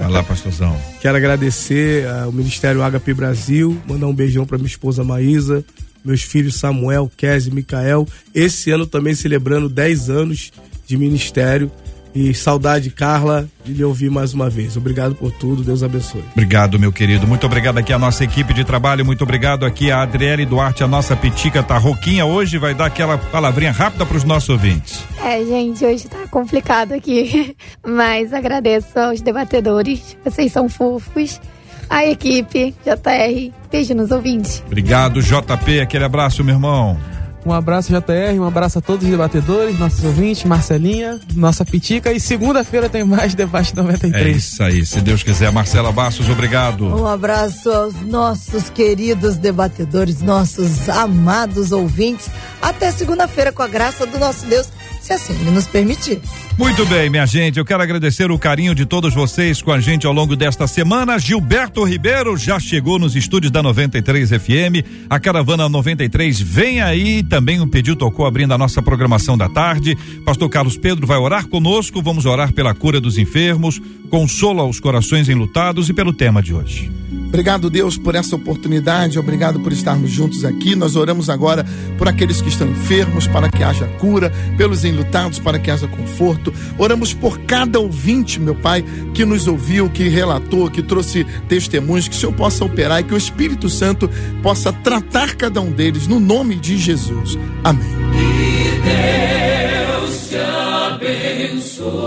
vai lá, pastorzão. Quero agradecer ao Ministério Agape Brasil, mandar um beijão para minha esposa Maísa, meus filhos Samuel, Kézia e Micael. Esse ano também celebrando 10 anos de ministério. E saudade, Carla, de lhe ouvir mais uma vez. Obrigado por tudo, Deus abençoe. Obrigado, meu querido. Muito obrigado aqui à nossa equipe de trabalho. Muito obrigado aqui a Adriele Duarte, a nossa pitica tá roquinha hoje. Vai dar aquela palavrinha rápida para os nossos ouvintes. É, gente, hoje tá complicado aqui. Mas agradeço aos debatedores. Vocês são fofos. A equipe, JR. Beijo nos ouvintes. Obrigado, JP. Aquele abraço, meu irmão. Um abraço, JR, um abraço a todos os debatedores, nossos ouvintes, Marcelinha, nossa Pitica. E segunda-feira tem mais Debate 93. É isso aí, se Deus quiser. Marcela Bastos, obrigado. Um abraço aos nossos queridos debatedores, nossos amados ouvintes. Até segunda-feira, com a graça do nosso Deus, se assim ele nos permitir. Muito bem, minha gente, eu quero agradecer o carinho de todos vocês com a gente ao longo desta semana. Gilberto Ribeiro já chegou nos estúdios da 93 FM. A Caravana 93 vem aí. Também o pedido tocou abrindo a nossa programação da tarde. Pastor Carlos Pedro vai orar conosco. Vamos orar pela cura dos enfermos, consolo aos corações enlutados e pelo tema de hoje. Obrigado, Deus, por essa oportunidade. Obrigado por estarmos juntos aqui. Nós oramos agora por aqueles que estão enfermos, para que haja cura, pelos enlutados, para que haja conforto. Oramos por cada ouvinte, meu Pai, que nos ouviu, que relatou, que trouxe testemunhos, que o Senhor possa operar e que o Espírito Santo possa tratar cada um deles, no nome de Jesus. Amém. Deus te abençoe.